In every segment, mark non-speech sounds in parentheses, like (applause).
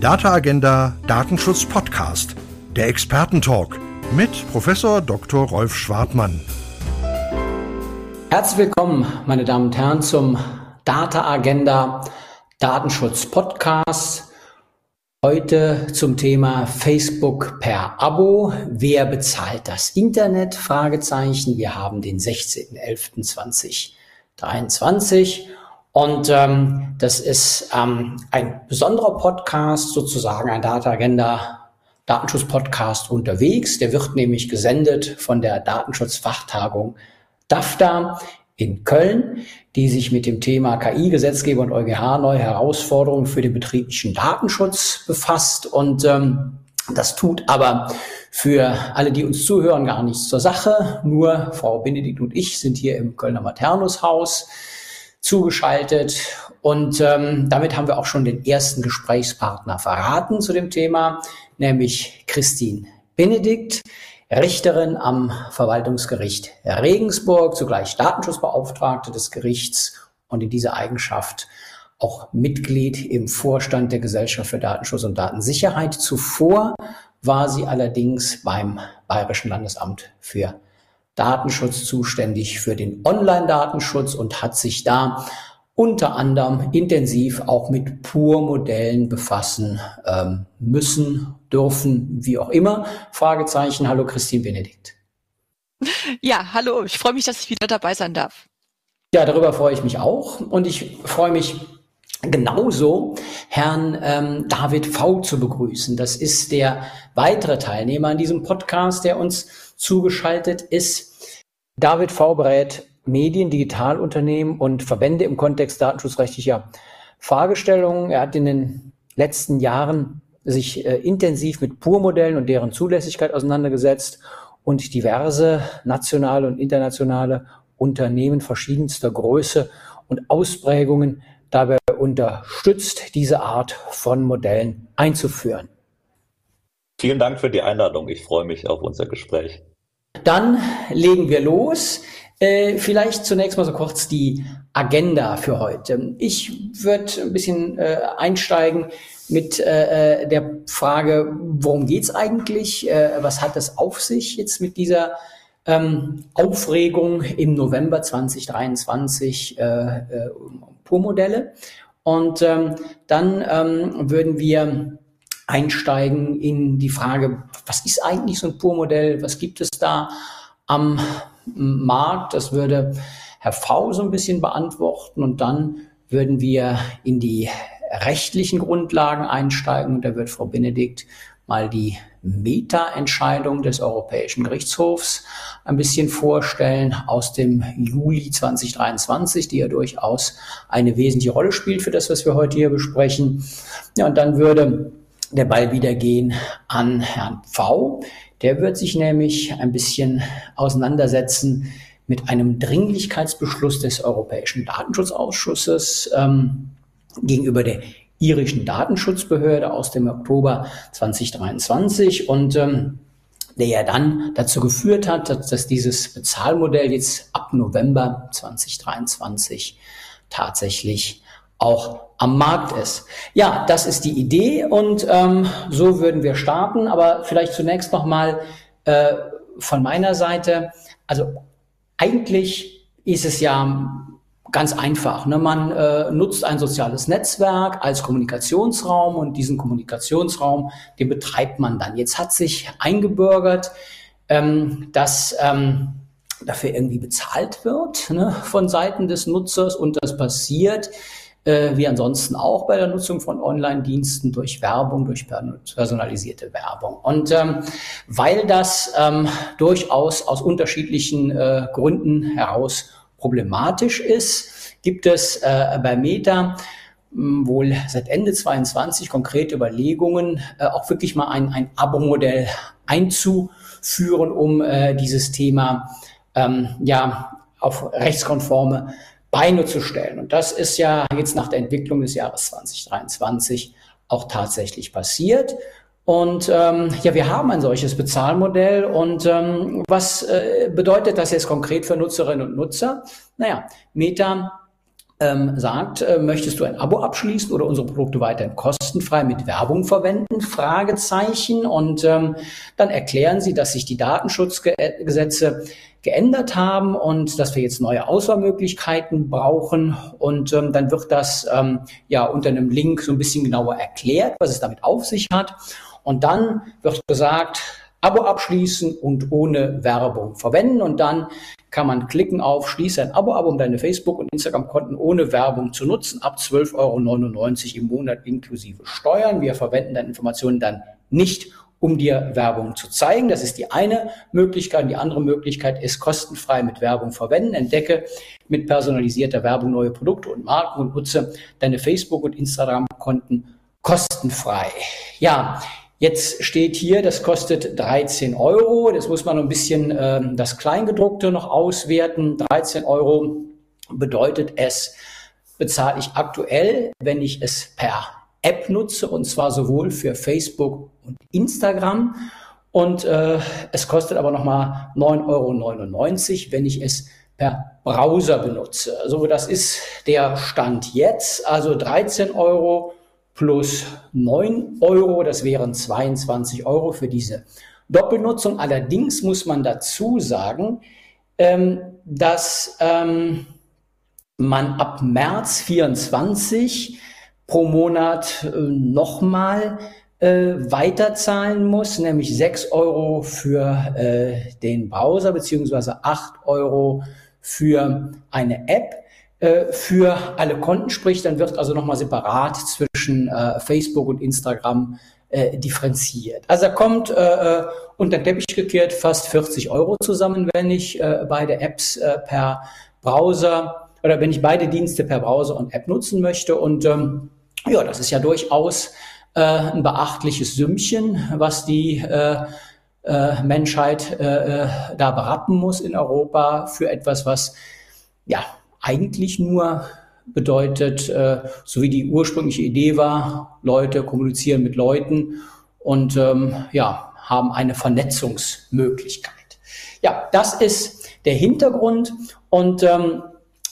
Data Agenda Datenschutz Podcast, der Expertentalk mit Professor Dr. Rolf Schwartmann. Herzlich willkommen, meine Damen und Herren, zum Data Agenda Datenschutz Podcast. Heute zum Thema Facebook per Abo. Wer bezahlt das Internet? Fragezeichen. Wir haben den 16.11.2023 und ähm, das ist ähm, ein besonderer Podcast, sozusagen ein Data Agenda Datenschutz-Podcast unterwegs. Der wird nämlich gesendet von der Datenschutzfachtagung DAFTA in Köln, die sich mit dem Thema KI-Gesetzgeber und EuGH neue Herausforderungen für den betrieblichen Datenschutz befasst. Und ähm, das tut aber für alle, die uns zuhören, gar nichts zur Sache. Nur Frau Benedikt und ich sind hier im Kölner Maternushaus zugeschaltet. Und ähm, damit haben wir auch schon den ersten Gesprächspartner verraten zu dem Thema, nämlich Christine Benedikt, Richterin am Verwaltungsgericht Regensburg, zugleich Datenschutzbeauftragte des Gerichts und in dieser Eigenschaft auch Mitglied im Vorstand der Gesellschaft für Datenschutz und Datensicherheit. Zuvor war sie allerdings beim Bayerischen Landesamt für Datenschutz zuständig für den Online-Datenschutz und hat sich da unter anderem intensiv auch mit Pur-Modellen befassen ähm, müssen, dürfen, wie auch immer. Fragezeichen. Hallo Christine Benedikt. Ja, hallo. Ich freue mich, dass ich wieder dabei sein darf. Ja, darüber freue ich mich auch. Und ich freue mich genauso, Herrn ähm, David V. zu begrüßen. Das ist der weitere Teilnehmer an diesem Podcast, der uns zugeschaltet ist. David V. berät Medien, Digitalunternehmen und Verbände im Kontext datenschutzrechtlicher Fragestellungen. Er hat in den letzten Jahren sich äh, intensiv mit Pur-Modellen und deren Zulässigkeit auseinandergesetzt und diverse nationale und internationale Unternehmen verschiedenster Größe und Ausprägungen dabei unterstützt, diese Art von Modellen einzuführen. Vielen Dank für die Einladung. Ich freue mich auf unser Gespräch. Dann legen wir los. Äh, vielleicht zunächst mal so kurz die Agenda für heute. Ich würde ein bisschen äh, einsteigen mit äh, äh der Frage, worum geht's eigentlich? Äh, was hat es auf sich jetzt mit dieser ähm, Aufregung im November 2023 äh, Pur-Modelle? Und ähm, dann ähm, würden wir einsteigen in die Frage, was ist eigentlich so ein Pur-Modell? Was gibt es da am Markt? Das würde Herr V so ein bisschen beantworten und dann würden wir in die rechtlichen Grundlagen einsteigen und da wird Frau Benedikt mal die Meta-Entscheidung des Europäischen Gerichtshofs ein bisschen vorstellen aus dem Juli 2023, die ja durchaus eine wesentliche Rolle spielt für das, was wir heute hier besprechen. Ja, und dann würde der Ball wieder gehen an Herrn V. Der wird sich nämlich ein bisschen auseinandersetzen mit einem Dringlichkeitsbeschluss des Europäischen Datenschutzausschusses ähm, gegenüber der irischen Datenschutzbehörde aus dem Oktober 2023 und ähm, der ja dann dazu geführt hat, dass, dass dieses Bezahlmodell jetzt ab November 2023 tatsächlich auch am Markt ist. Ja, das ist die Idee und ähm, so würden wir starten. Aber vielleicht zunächst noch mal äh, von meiner Seite. Also eigentlich ist es ja ganz einfach. Ne? Man äh, nutzt ein soziales Netzwerk als Kommunikationsraum und diesen Kommunikationsraum, den betreibt man dann. Jetzt hat sich eingebürgert, ähm, dass ähm, dafür irgendwie bezahlt wird ne, von Seiten des Nutzers und das passiert äh, wie ansonsten auch bei der Nutzung von Online-Diensten durch Werbung, durch personalisierte Werbung. Und ähm, weil das ähm, durchaus aus unterschiedlichen äh, Gründen heraus problematisch ist, gibt es äh, bei Meta hm, wohl seit Ende 22 konkrete Überlegungen, äh, auch wirklich mal ein, ein Abo-Modell einzuführen, um äh, dieses Thema ähm, ja auf rechtskonforme Beine zu stellen. Und das ist ja jetzt nach der Entwicklung des Jahres 2023 auch tatsächlich passiert. Und ähm, ja, wir haben ein solches Bezahlmodell. Und ähm, was äh, bedeutet das jetzt konkret für Nutzerinnen und Nutzer? Naja, Meta ähm, sagt, äh, möchtest du ein Abo abschließen oder unsere Produkte weiterhin kostenfrei mit Werbung verwenden? Fragezeichen. Und ähm, dann erklären sie, dass sich die Datenschutzgesetze geändert haben und dass wir jetzt neue Auswahlmöglichkeiten brauchen. Und ähm, dann wird das ähm, ja unter einem Link so ein bisschen genauer erklärt, was es damit auf sich hat. Und dann wird gesagt, Abo abschließen und ohne Werbung verwenden. Und dann kann man klicken auf Schließe ein Abo ab, um deine Facebook- und Instagram-Konten ohne Werbung zu nutzen, ab 12,99 Euro im Monat inklusive Steuern. Wir verwenden deine Informationen dann nicht, um dir Werbung zu zeigen. Das ist die eine Möglichkeit. Die andere Möglichkeit ist kostenfrei mit Werbung verwenden. Entdecke mit personalisierter Werbung neue Produkte und Marken und nutze deine Facebook- und Instagram-Konten kostenfrei. Ja, Jetzt steht hier, das kostet 13 Euro. Das muss man ein bisschen äh, das Kleingedruckte noch auswerten. 13 Euro bedeutet es, bezahle ich aktuell, wenn ich es per App nutze, und zwar sowohl für Facebook und Instagram. Und äh, es kostet aber nochmal 9,99 Euro, wenn ich es per Browser benutze. Also das ist der Stand jetzt. Also 13 Euro plus 9 Euro. Das wären 22 Euro für diese Doppelnutzung. Allerdings muss man dazu sagen, ähm, dass ähm, man ab März 24 pro Monat äh, nochmal äh, weiterzahlen muss, nämlich 6 Euro für äh, den Browser beziehungsweise 8 Euro für eine App. Äh, für alle Konten spricht, dann wird also nochmal separat zwischen äh, Facebook und Instagram äh, differenziert. Also da kommt äh, äh unter den Teppich gekehrt fast 40 Euro zusammen, wenn ich äh, beide Apps äh, per Browser oder wenn ich beide Dienste per Browser und App nutzen möchte. Und ähm, ja, das ist ja durchaus äh, ein beachtliches Sümmchen, was die äh, äh, Menschheit äh, äh da berappen muss in Europa für etwas, was ja eigentlich nur bedeutet, äh, so wie die ursprüngliche Idee war, Leute kommunizieren mit Leuten und ähm, ja, haben eine Vernetzungsmöglichkeit. Ja, das ist der Hintergrund und ähm,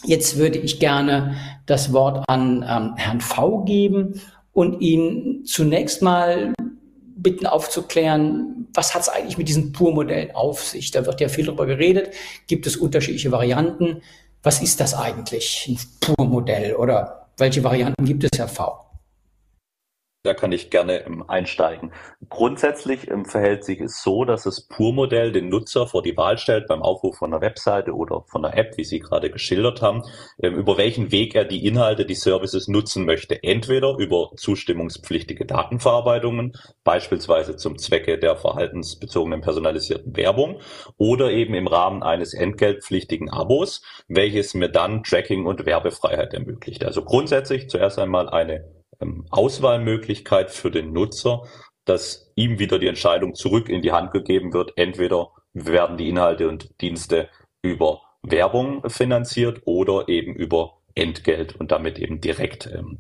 jetzt würde ich gerne das Wort an ähm, Herrn V geben und ihn zunächst mal bitten aufzuklären, was hat es eigentlich mit diesen Pur-Modellen auf sich? Da wird ja viel darüber geredet. Gibt es unterschiedliche Varianten? Was ist das eigentlich, ein Pur-Modell oder welche Varianten gibt es, Herr V? Da kann ich gerne einsteigen. Grundsätzlich ähm, verhält sich es so, dass das Pur-Modell den Nutzer vor die Wahl stellt beim Aufruf von einer Webseite oder von einer App, wie Sie gerade geschildert haben, ähm, über welchen Weg er die Inhalte, die Services nutzen möchte. Entweder über zustimmungspflichtige Datenverarbeitungen, beispielsweise zum Zwecke der verhaltensbezogenen personalisierten Werbung oder eben im Rahmen eines entgeltpflichtigen Abos, welches mir dann Tracking und Werbefreiheit ermöglicht. Also grundsätzlich zuerst einmal eine ähm, Auswahlmöglichkeit für den Nutzer, dass ihm wieder die Entscheidung zurück in die Hand gegeben wird. Entweder werden die Inhalte und Dienste über Werbung finanziert oder eben über Entgelt und damit eben direkt ähm,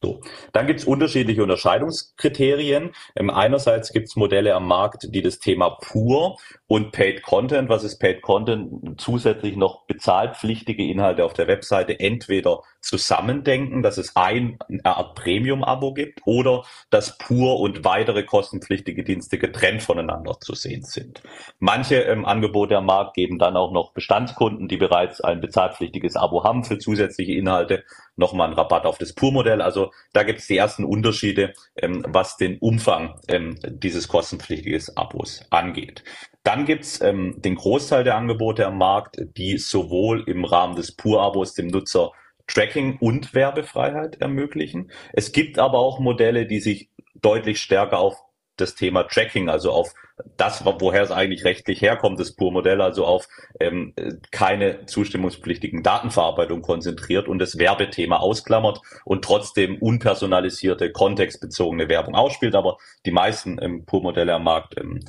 so, dann gibt es unterschiedliche Unterscheidungskriterien. Ähm, einerseits gibt es Modelle am Markt, die das Thema pur und Paid Content, was ist Paid Content, zusätzlich noch bezahlpflichtige Inhalte auf der Webseite entweder zusammendenken, dass es ein, Art Premium-Abo gibt oder dass pur und weitere kostenpflichtige Dienste getrennt voneinander zu sehen sind. Manche ähm, Angebote am Markt geben dann auch noch Bestandskunden, die bereits ein bezahlpflichtiges Abo haben für zusätzliche Inhalte, nochmal einen Rabatt auf das Pur-Modell. Also da gibt es die ersten Unterschiede, ähm, was den Umfang ähm, dieses kostenpflichtiges Abos angeht. Dann gibt's ähm, den Großteil der Angebote am Markt, die sowohl im Rahmen des Pur-Abos dem Nutzer Tracking und Werbefreiheit ermöglichen. Es gibt aber auch Modelle, die sich deutlich stärker auf das Thema Tracking, also auf das, woher es eigentlich rechtlich herkommt, das Pur-Modell, also auf ähm, keine zustimmungspflichtigen Datenverarbeitung konzentriert und das Werbethema ausklammert und trotzdem unpersonalisierte, kontextbezogene Werbung ausspielt. Aber die meisten ähm, Pur-Modelle am Markt ähm,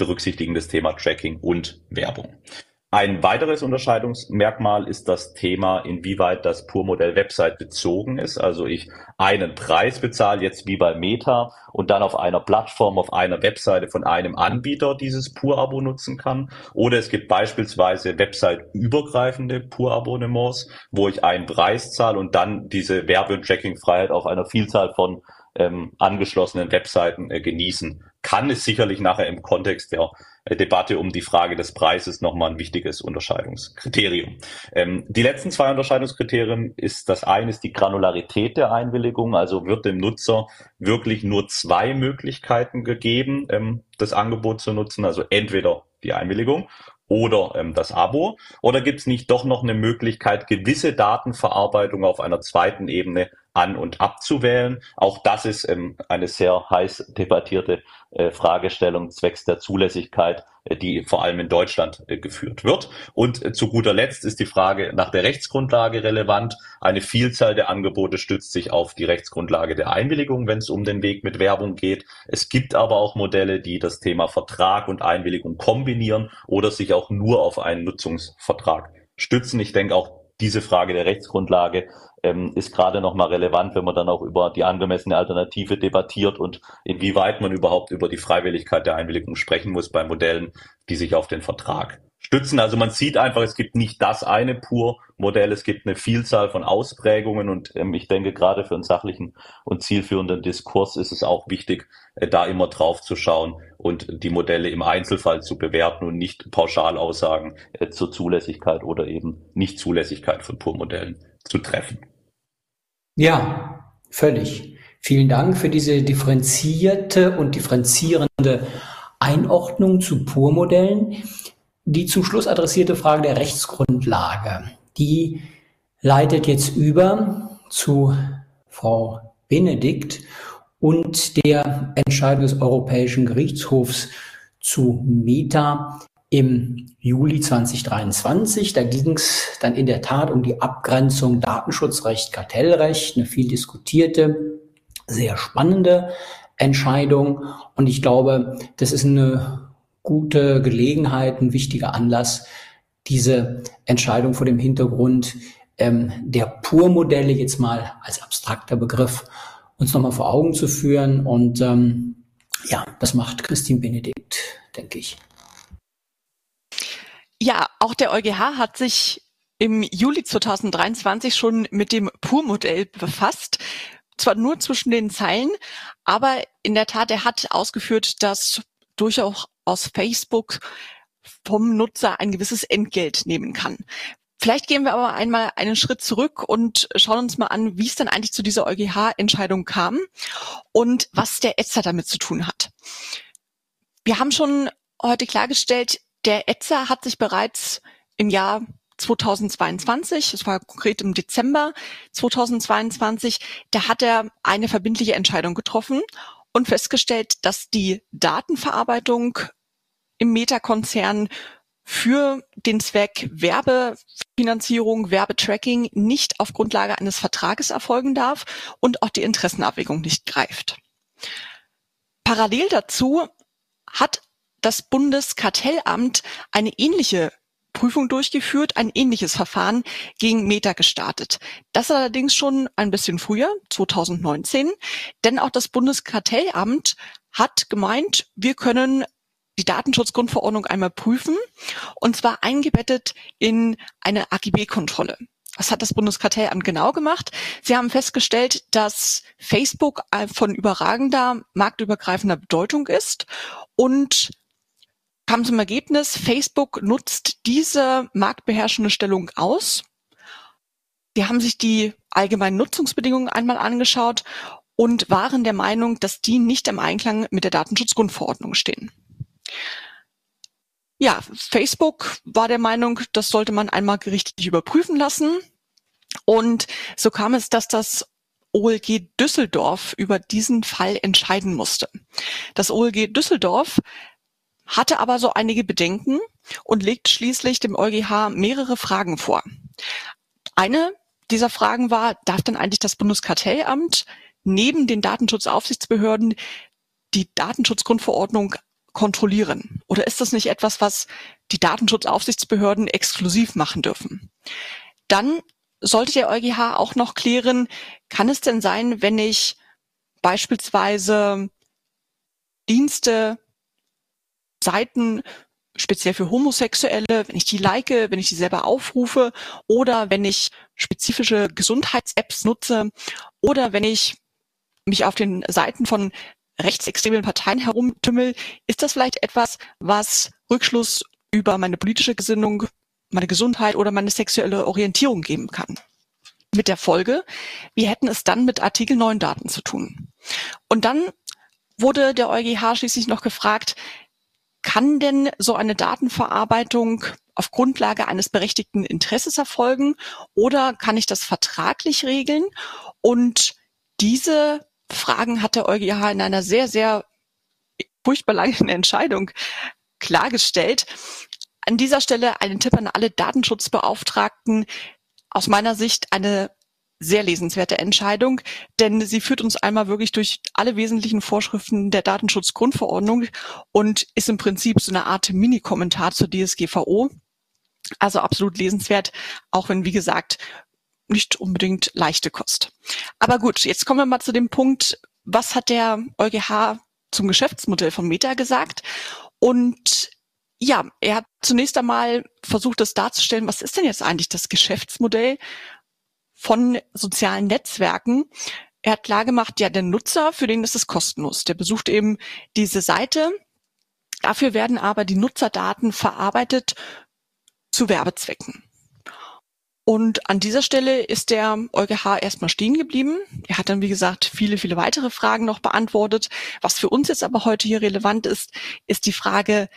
berücksichtigen das Thema Tracking und Werbung. Ein weiteres Unterscheidungsmerkmal ist das Thema, inwieweit das Pur-Modell Website bezogen ist. Also ich einen Preis bezahle, jetzt wie bei Meta, und dann auf einer Plattform, auf einer Webseite von einem Anbieter dieses Pur-Abo nutzen kann. Oder es gibt beispielsweise Website-übergreifende Pur-Abonnements, wo ich einen Preis zahle und dann diese Werbe- und Tracking-Freiheit auf einer Vielzahl von ähm, angeschlossenen Webseiten äh, genießen kann, ist sicherlich nachher im Kontext der äh, Debatte um die Frage des Preises nochmal ein wichtiges Unterscheidungskriterium. Ähm, die letzten zwei Unterscheidungskriterien ist das eine ist die Granularität der Einwilligung, also wird dem Nutzer wirklich nur zwei Möglichkeiten gegeben, ähm, das Angebot zu nutzen, also entweder die Einwilligung oder ähm, das Abo? Oder gibt es nicht doch noch eine Möglichkeit, gewisse Datenverarbeitung auf einer zweiten Ebene an- und abzuwählen. Auch das ist ähm, eine sehr heiß debattierte äh, Fragestellung zwecks der Zulässigkeit, äh, die vor allem in Deutschland äh, geführt wird. Und äh, zu guter Letzt ist die Frage nach der Rechtsgrundlage relevant. Eine Vielzahl der Angebote stützt sich auf die Rechtsgrundlage der Einwilligung, wenn es um den Weg mit Werbung geht. Es gibt aber auch Modelle, die das Thema Vertrag und Einwilligung kombinieren oder sich auch nur auf einen Nutzungsvertrag stützen. Ich denke auch diese Frage der Rechtsgrundlage ähm, ist gerade nochmal relevant, wenn man dann auch über die angemessene Alternative debattiert und inwieweit man überhaupt über die Freiwilligkeit der Einwilligung sprechen muss bei Modellen, die sich auf den Vertrag stützen. Also man sieht einfach, es gibt nicht das eine Pur-Modell, es gibt eine Vielzahl von Ausprägungen und ähm, ich denke, gerade für einen sachlichen und zielführenden Diskurs ist es auch wichtig, äh, da immer drauf zu schauen und die Modelle im Einzelfall zu bewerten und nicht Pauschalaussagen äh, zur Zulässigkeit oder eben Nichtzulässigkeit von Pur-Modellen zu treffen. Ja, völlig. Vielen Dank für diese differenzierte und differenzierende Einordnung zu Pur-Modellen. Die zum Schluss adressierte Frage der Rechtsgrundlage, die leitet jetzt über zu Frau Benedikt und der Entscheidung des Europäischen Gerichtshofs zu Meta im Juli 2023. Da ging es dann in der Tat um die Abgrenzung Datenschutzrecht, Kartellrecht, eine viel diskutierte, sehr spannende Entscheidung. Und ich glaube, das ist eine gute Gelegenheit, ein wichtiger Anlass, diese Entscheidung vor dem Hintergrund ähm, der Pur-Modelle jetzt mal als abstrakter Begriff uns nochmal vor Augen zu führen. Und ähm, ja, das macht Christine Benedikt, denke ich. Ja, auch der EuGH hat sich im Juli 2023 schon mit dem Pur-Modell befasst. Zwar nur zwischen den Zeilen, aber in der Tat, er hat ausgeführt, dass durchaus aus Facebook vom Nutzer ein gewisses Entgelt nehmen kann. Vielleicht gehen wir aber einmal einen Schritt zurück und schauen uns mal an, wie es denn eigentlich zu dieser EuGH-Entscheidung kam und was der ETSA damit zu tun hat. Wir haben schon heute klargestellt, der ETSA hat sich bereits im Jahr 2022, es war konkret im Dezember 2022, da hat er eine verbindliche Entscheidung getroffen und festgestellt, dass die Datenverarbeitung im Meta-Konzern für den Zweck Werbefinanzierung, Werbetracking nicht auf Grundlage eines Vertrages erfolgen darf und auch die Interessenabwägung nicht greift. Parallel dazu hat das Bundeskartellamt eine ähnliche Prüfung durchgeführt, ein ähnliches Verfahren gegen Meta gestartet. Das allerdings schon ein bisschen früher, 2019, denn auch das Bundeskartellamt hat gemeint, wir können die Datenschutzgrundverordnung einmal prüfen und zwar eingebettet in eine AGB-Kontrolle. Was hat das Bundeskartellamt genau gemacht? Sie haben festgestellt, dass Facebook von überragender marktübergreifender Bedeutung ist und kam zum Ergebnis, Facebook nutzt diese marktbeherrschende Stellung aus. Die haben sich die allgemeinen Nutzungsbedingungen einmal angeschaut und waren der Meinung, dass die nicht im Einklang mit der Datenschutzgrundverordnung stehen. Ja, Facebook war der Meinung, das sollte man einmal gerichtlich überprüfen lassen. Und so kam es, dass das OLG Düsseldorf über diesen Fall entscheiden musste. Das OLG Düsseldorf hatte aber so einige Bedenken und legt schließlich dem EuGH mehrere Fragen vor. Eine dieser Fragen war, darf denn eigentlich das Bundeskartellamt neben den Datenschutzaufsichtsbehörden die Datenschutzgrundverordnung kontrollieren? Oder ist das nicht etwas, was die Datenschutzaufsichtsbehörden exklusiv machen dürfen? Dann sollte der EuGH auch noch klären, kann es denn sein, wenn ich beispielsweise Dienste, Seiten speziell für Homosexuelle, wenn ich die like, wenn ich die selber aufrufe oder wenn ich spezifische Gesundheits-Apps nutze oder wenn ich mich auf den Seiten von rechtsextremen Parteien herumtümmel, ist das vielleicht etwas, was Rückschluss über meine politische Gesinnung, meine Gesundheit oder meine sexuelle Orientierung geben kann. Mit der Folge, wir hätten es dann mit Artikel 9 Daten zu tun. Und dann wurde der EuGH schließlich noch gefragt, kann denn so eine Datenverarbeitung auf Grundlage eines berechtigten Interesses erfolgen oder kann ich das vertraglich regeln? Und diese Fragen hat der EuGH in einer sehr, sehr furchtbar langen (laughs) Entscheidung klargestellt. An dieser Stelle einen Tipp an alle Datenschutzbeauftragten. Aus meiner Sicht eine sehr lesenswerte Entscheidung, denn sie führt uns einmal wirklich durch alle wesentlichen Vorschriften der Datenschutzgrundverordnung und ist im Prinzip so eine Art Mini-Kommentar zur DSGVO. Also absolut lesenswert, auch wenn, wie gesagt, nicht unbedingt leichte Kost. Aber gut, jetzt kommen wir mal zu dem Punkt, was hat der EuGH zum Geschäftsmodell von Meta gesagt? Und ja, er hat zunächst einmal versucht, das darzustellen, was ist denn jetzt eigentlich das Geschäftsmodell von sozialen Netzwerken? Er hat klargemacht, ja, der Nutzer, für den ist es kostenlos. Der besucht eben diese Seite. Dafür werden aber die Nutzerdaten verarbeitet zu Werbezwecken. Und an dieser Stelle ist der EuGH erstmal stehen geblieben. Er hat dann, wie gesagt, viele, viele weitere Fragen noch beantwortet. Was für uns jetzt aber heute hier relevant ist, ist die Frage,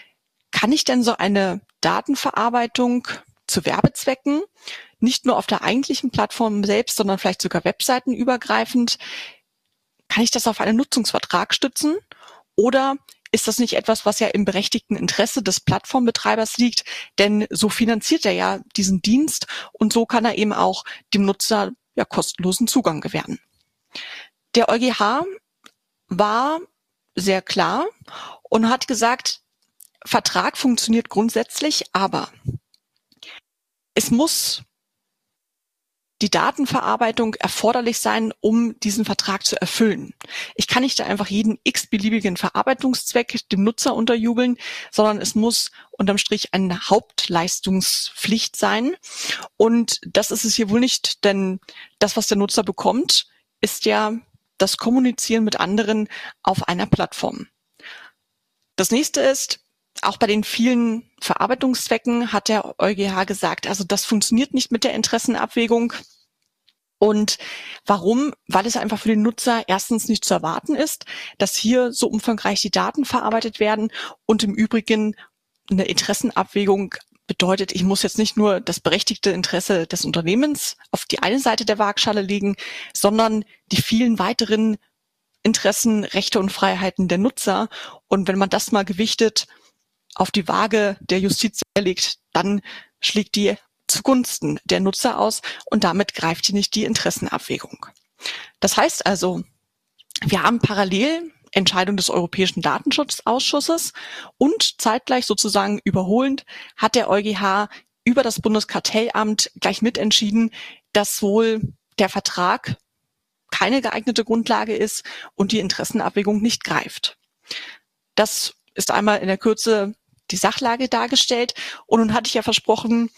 kann ich denn so eine Datenverarbeitung zu Werbezwecken nicht nur auf der eigentlichen Plattform selbst, sondern vielleicht sogar webseitenübergreifend, kann ich das auf einen Nutzungsvertrag stützen? Oder ist das nicht etwas, was ja im berechtigten Interesse des Plattformbetreibers liegt? Denn so finanziert er ja diesen Dienst und so kann er eben auch dem Nutzer ja kostenlosen Zugang gewähren. Der EuGH war sehr klar und hat gesagt, Vertrag funktioniert grundsätzlich, aber es muss die Datenverarbeitung erforderlich sein, um diesen Vertrag zu erfüllen. Ich kann nicht einfach jeden x-beliebigen Verarbeitungszweck dem Nutzer unterjubeln, sondern es muss unterm Strich eine Hauptleistungspflicht sein. Und das ist es hier wohl nicht, denn das, was der Nutzer bekommt, ist ja das Kommunizieren mit anderen auf einer Plattform. Das nächste ist, auch bei den vielen Verarbeitungszwecken hat der EuGH gesagt, also das funktioniert nicht mit der Interessenabwägung. Und warum? Weil es einfach für den Nutzer erstens nicht zu erwarten ist, dass hier so umfangreich die Daten verarbeitet werden und im Übrigen eine Interessenabwägung bedeutet, ich muss jetzt nicht nur das berechtigte Interesse des Unternehmens auf die eine Seite der Waagschale legen, sondern die vielen weiteren Interessen, Rechte und Freiheiten der Nutzer. Und wenn man das mal gewichtet, auf die Waage der Justiz legt, dann schlägt die zugunsten der Nutzer aus und damit greift hier nicht die Interessenabwägung. Das heißt also, wir haben parallel Entscheidung des Europäischen Datenschutzausschusses und zeitgleich sozusagen überholend hat der EuGH über das Bundeskartellamt gleich mitentschieden, dass wohl der Vertrag keine geeignete Grundlage ist und die Interessenabwägung nicht greift. Das ist einmal in der Kürze die Sachlage dargestellt. Und nun hatte ich ja versprochen,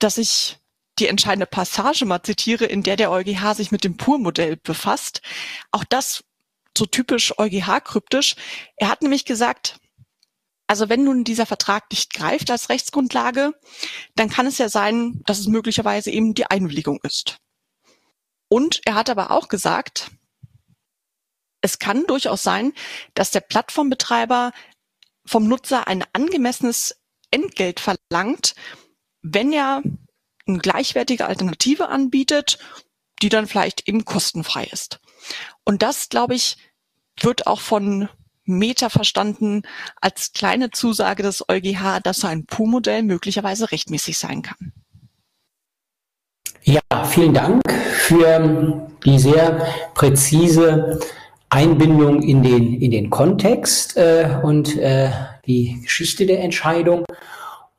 dass ich die entscheidende Passage mal zitiere, in der der EuGH sich mit dem Pur-Modell befasst. Auch das so typisch EuGH-kryptisch. Er hat nämlich gesagt, also wenn nun dieser Vertrag nicht greift als Rechtsgrundlage, dann kann es ja sein, dass es möglicherweise eben die Einwilligung ist. Und er hat aber auch gesagt, es kann durchaus sein, dass der Plattformbetreiber vom Nutzer ein angemessenes Entgelt verlangt, wenn er eine gleichwertige Alternative anbietet, die dann vielleicht eben kostenfrei ist. Und das, glaube ich, wird auch von Meta verstanden als kleine Zusage des EuGH, dass so ein PU-Modell möglicherweise rechtmäßig sein kann. Ja, vielen Dank für die sehr präzise Einbindung in den, in den Kontext äh, und äh, die Geschichte der Entscheidung.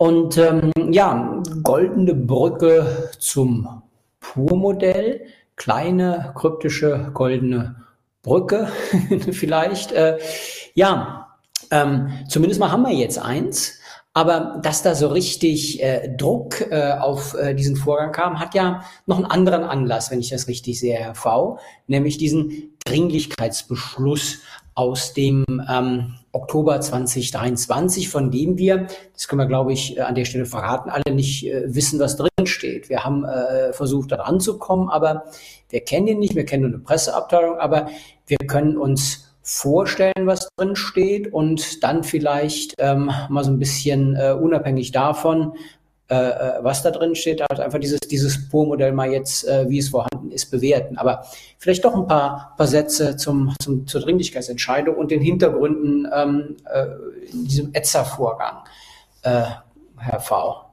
Und ähm, ja, goldene Brücke zum Pur-Modell, kleine kryptische goldene Brücke (laughs) vielleicht. Äh, ja, ähm, zumindest mal haben wir jetzt eins. Aber dass da so richtig äh, Druck äh, auf äh, diesen Vorgang kam, hat ja noch einen anderen Anlass, wenn ich das richtig sehe, Herr V., nämlich diesen Dringlichkeitsbeschluss aus dem ähm, Oktober 2023, von dem wir, das können wir, glaube ich, äh, an der Stelle verraten, alle nicht äh, wissen, was drin steht. Wir haben äh, versucht, da ranzukommen, aber wir kennen ihn nicht, wir kennen nur eine Presseabteilung, aber wir können uns vorstellen, was drin steht und dann vielleicht ähm, mal so ein bisschen äh, unabhängig davon, was da drin steht, halt einfach dieses, dieses Pur-Modell mal jetzt, äh, wie es vorhanden ist, bewerten. Aber vielleicht doch ein paar, paar Sätze zum, zum, zur Dringlichkeitsentscheidung und den Hintergründen ähm, äh, in diesem ETSA-Vorgang, äh, Herr V.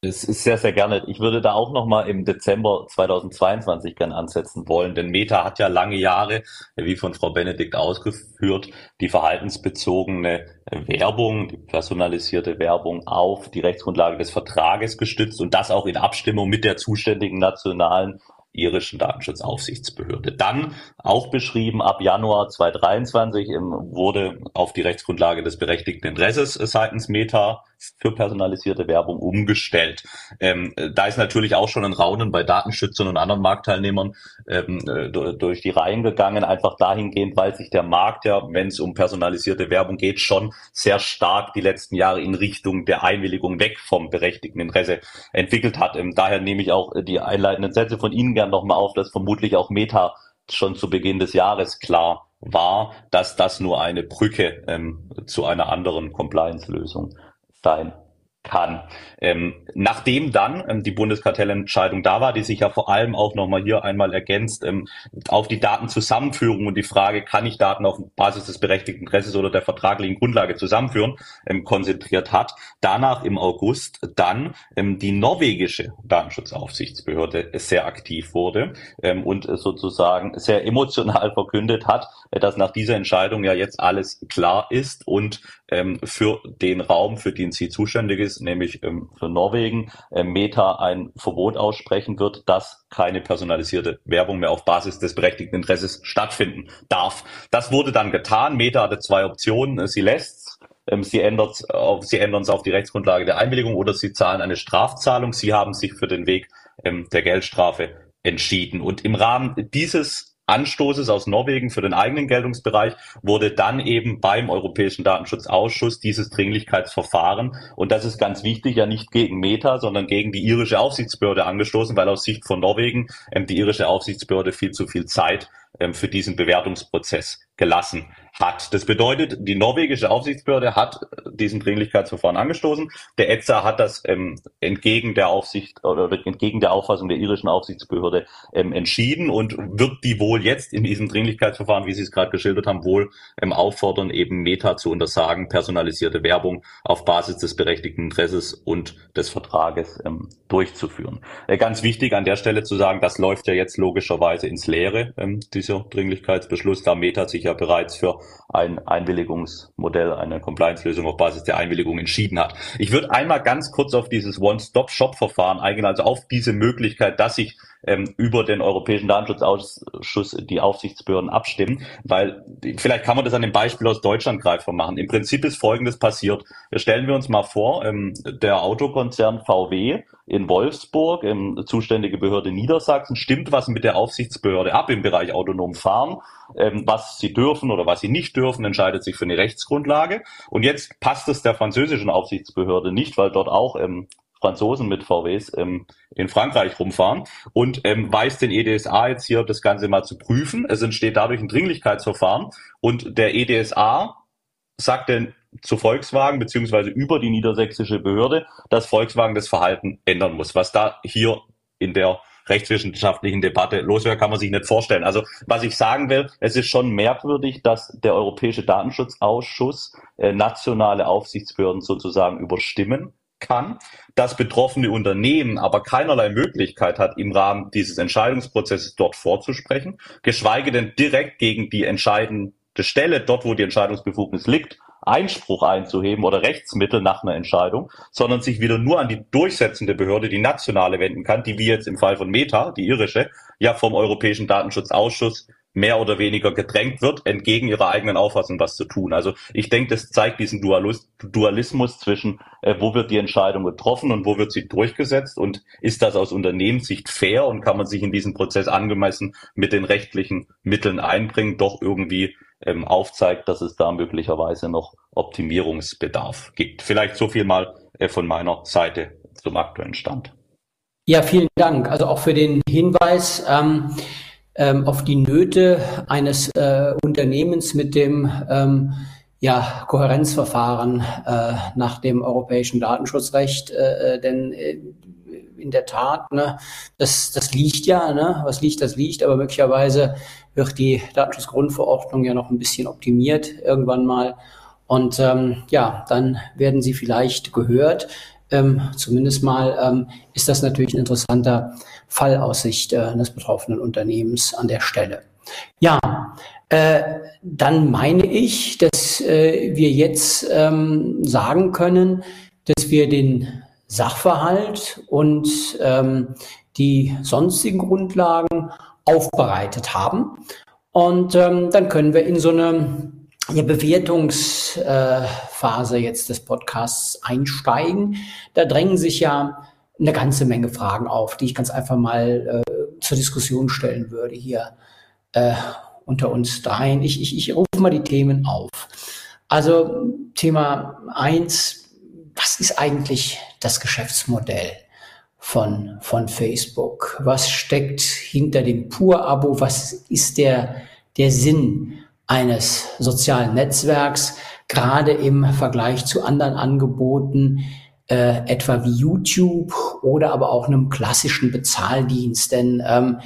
Das ist sehr, sehr gerne. Ich würde da auch nochmal im Dezember 2022 gern ansetzen wollen, denn Meta hat ja lange Jahre, wie von Frau Benedikt ausgeführt, die verhaltensbezogene Werbung, die personalisierte Werbung auf die Rechtsgrundlage des Vertrages gestützt und das auch in Abstimmung mit der zuständigen nationalen irischen Datenschutzaufsichtsbehörde. Dann auch beschrieben, ab Januar 2023 wurde auf die Rechtsgrundlage des berechtigten Interesses seitens Meta für personalisierte Werbung umgestellt. Ähm, da ist natürlich auch schon ein Raunen bei Datenschützern und anderen Marktteilnehmern ähm, äh, durch die Reihen gegangen, einfach dahingehend, weil sich der Markt ja, wenn es um personalisierte Werbung geht, schon sehr stark die letzten Jahre in Richtung der Einwilligung weg vom berechtigten Interesse entwickelt hat. Ähm, daher nehme ich auch die einleitenden Sätze von Ihnen gern nochmal auf, dass vermutlich auch Meta schon zu Beginn des Jahres klar war, dass das nur eine Brücke ähm, zu einer anderen Compliance-Lösung sein kann. Ähm, nachdem dann ähm, die Bundeskartellentscheidung da war, die sich ja vor allem auch nochmal hier einmal ergänzt, ähm, auf die Datenzusammenführung und die Frage, kann ich Daten auf Basis des berechtigten Interesses oder der vertraglichen Grundlage zusammenführen, ähm, konzentriert hat. Danach im August dann ähm, die norwegische Datenschutzaufsichtsbehörde sehr aktiv wurde ähm, und sozusagen sehr emotional (laughs) verkündet hat, dass nach dieser Entscheidung ja jetzt alles klar ist und ähm, für den Raum, für den sie zuständig ist, nämlich ähm, für Norwegen, äh, Meta ein Verbot aussprechen wird, dass keine personalisierte Werbung mehr auf Basis des berechtigten Interesses stattfinden darf. Das wurde dann getan. Meta hatte zwei Optionen. Sie lässt ähm, Sie, ändert auf, sie ändern es auf die Rechtsgrundlage der Einwilligung oder Sie zahlen eine Strafzahlung. Sie haben sich für den Weg ähm, der Geldstrafe entschieden. Und im Rahmen dieses Anstoßes aus Norwegen für den eigenen Geltungsbereich wurde dann eben beim Europäischen Datenschutzausschuss dieses Dringlichkeitsverfahren, und das ist ganz wichtig, ja nicht gegen Meta, sondern gegen die irische Aufsichtsbehörde angestoßen, weil aus Sicht von Norwegen ähm, die irische Aufsichtsbehörde viel zu viel Zeit ähm, für diesen Bewertungsprozess gelassen hat. Das bedeutet, die norwegische Aufsichtsbehörde hat diesen Dringlichkeitsverfahren angestoßen. Der ETSA hat das ähm, entgegen der Aufsicht oder entgegen der Auffassung der irischen Aufsichtsbehörde ähm, entschieden und wird die wohl jetzt in diesem Dringlichkeitsverfahren, wie Sie es gerade geschildert haben, wohl ähm, auffordern, eben Meta zu untersagen, personalisierte Werbung auf Basis des berechtigten Interesses und des Vertrages ähm, durchzuführen. Äh, ganz wichtig an der Stelle zu sagen, das läuft ja jetzt logischerweise ins Leere, ähm, dieser Dringlichkeitsbeschluss, da Meta sich ja bereits für ein Einwilligungsmodell, eine Compliance-Lösung auf Basis der Einwilligung entschieden hat. Ich würde einmal ganz kurz auf dieses One-Stop-Shop-Verfahren eingehen, also auf diese Möglichkeit, dass ich ähm, über den Europäischen Datenschutzausschuss die Aufsichtsbehörden abstimmen, weil vielleicht kann man das an dem Beispiel aus Deutschland greifbar machen. Im Prinzip ist Folgendes passiert. Stellen wir uns mal vor, ähm, der Autokonzern VW in Wolfsburg, ähm, zuständige Behörde Niedersachsen, stimmt was mit der Aufsichtsbehörde ab im Bereich autonom fahren, ähm, was sie dürfen oder was sie nicht dürfen, entscheidet sich für eine Rechtsgrundlage. Und jetzt passt es der französischen Aufsichtsbehörde nicht, weil dort auch ähm, Franzosen mit VWs ähm, in Frankreich rumfahren und ähm, weiß den EDSA jetzt hier das Ganze mal zu prüfen. Es entsteht dadurch ein Dringlichkeitsverfahren und der EDSA sagt denn zu Volkswagen beziehungsweise über die niedersächsische Behörde, dass Volkswagen das Verhalten ändern muss. Was da hier in der rechtswissenschaftlichen Debatte los wäre, kann man sich nicht vorstellen. Also was ich sagen will, es ist schon merkwürdig, dass der Europäische Datenschutzausschuss äh, nationale Aufsichtsbehörden sozusagen überstimmen kann, das betroffene Unternehmen aber keinerlei Möglichkeit hat, im Rahmen dieses Entscheidungsprozesses dort vorzusprechen, geschweige denn direkt gegen die entscheidende Stelle, dort wo die Entscheidungsbefugnis liegt, Einspruch einzuheben oder Rechtsmittel nach einer Entscheidung, sondern sich wieder nur an die durchsetzende Behörde, die nationale, wenden kann, die wie jetzt im Fall von Meta, die irische, ja vom Europäischen Datenschutzausschuss mehr oder weniger gedrängt wird, entgegen ihrer eigenen Auffassung was zu tun. Also ich denke, das zeigt diesen Dualismus zwischen, äh, wo wird die Entscheidung getroffen und wo wird sie durchgesetzt und ist das aus Unternehmenssicht fair und kann man sich in diesen Prozess angemessen mit den rechtlichen Mitteln einbringen, doch irgendwie ähm, aufzeigt, dass es da möglicherweise noch Optimierungsbedarf gibt. Vielleicht so viel mal äh, von meiner Seite zum aktuellen Stand. Ja, vielen Dank. Also auch für den Hinweis ähm, ähm, auf die Nöte eines äh, Unternehmens mit dem ähm, ja, Kohärenzverfahren äh, nach dem europäischen Datenschutzrecht. Äh, äh denn äh, in der Tat, ne, das, das liegt ja, ne, was liegt, das liegt, aber möglicherweise wird die Datenschutzgrundverordnung ja noch ein bisschen optimiert irgendwann mal. Und ähm, ja, dann werden sie vielleicht gehört. Ähm, zumindest mal ähm, ist das natürlich ein interessanter Fallaussicht äh, des betroffenen Unternehmens an der Stelle. Ja, äh, dann meine ich, dass äh, wir jetzt ähm, sagen können, dass wir den Sachverhalt und ähm, die sonstigen Grundlagen aufbereitet haben. Und ähm, dann können wir in so eine ja, Bewertungsphase äh, jetzt des Podcasts einsteigen. Da drängen sich ja eine ganze Menge Fragen auf, die ich ganz einfach mal äh, zur Diskussion stellen würde hier äh, unter uns dreien. Ich, ich, ich rufe mal die Themen auf. Also Thema eins was ist eigentlich das Geschäftsmodell von, von Facebook? Was steckt hinter dem Pur-Abo? Was ist der, der Sinn eines sozialen Netzwerks, gerade im Vergleich zu anderen Angeboten, äh, etwa wie YouTube oder aber auch einem klassischen Bezahldienst? Denn ähm,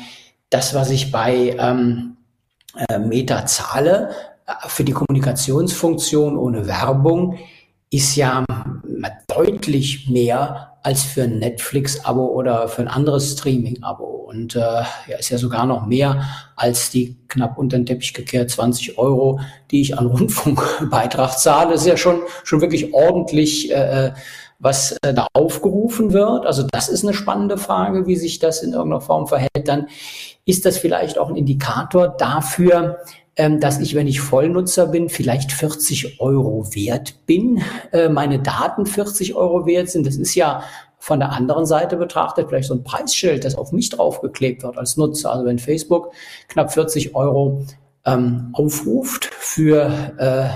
das, was ich bei ähm, äh, Meta zahle, äh, für die Kommunikationsfunktion ohne Werbung, ist ja deutlich mehr als für ein Netflix-Abo oder für ein anderes Streaming-Abo. Und äh, ja, ist ja sogar noch mehr als die knapp unter den Teppich gekehrt 20 Euro, die ich an (laughs) Rundfunkbeitrag zahle. Das ist ja schon, schon wirklich ordentlich, äh, was äh, da aufgerufen wird. Also das ist eine spannende Frage, wie sich das in irgendeiner Form verhält. Dann ist das vielleicht auch ein Indikator dafür, dass ich, wenn ich Vollnutzer bin, vielleicht 40 Euro wert bin, äh, meine Daten 40 Euro wert sind. Das ist ja von der anderen Seite betrachtet vielleicht so ein Preisschild, das auf mich draufgeklebt wird als Nutzer. Also wenn Facebook knapp 40 Euro ähm, aufruft für äh,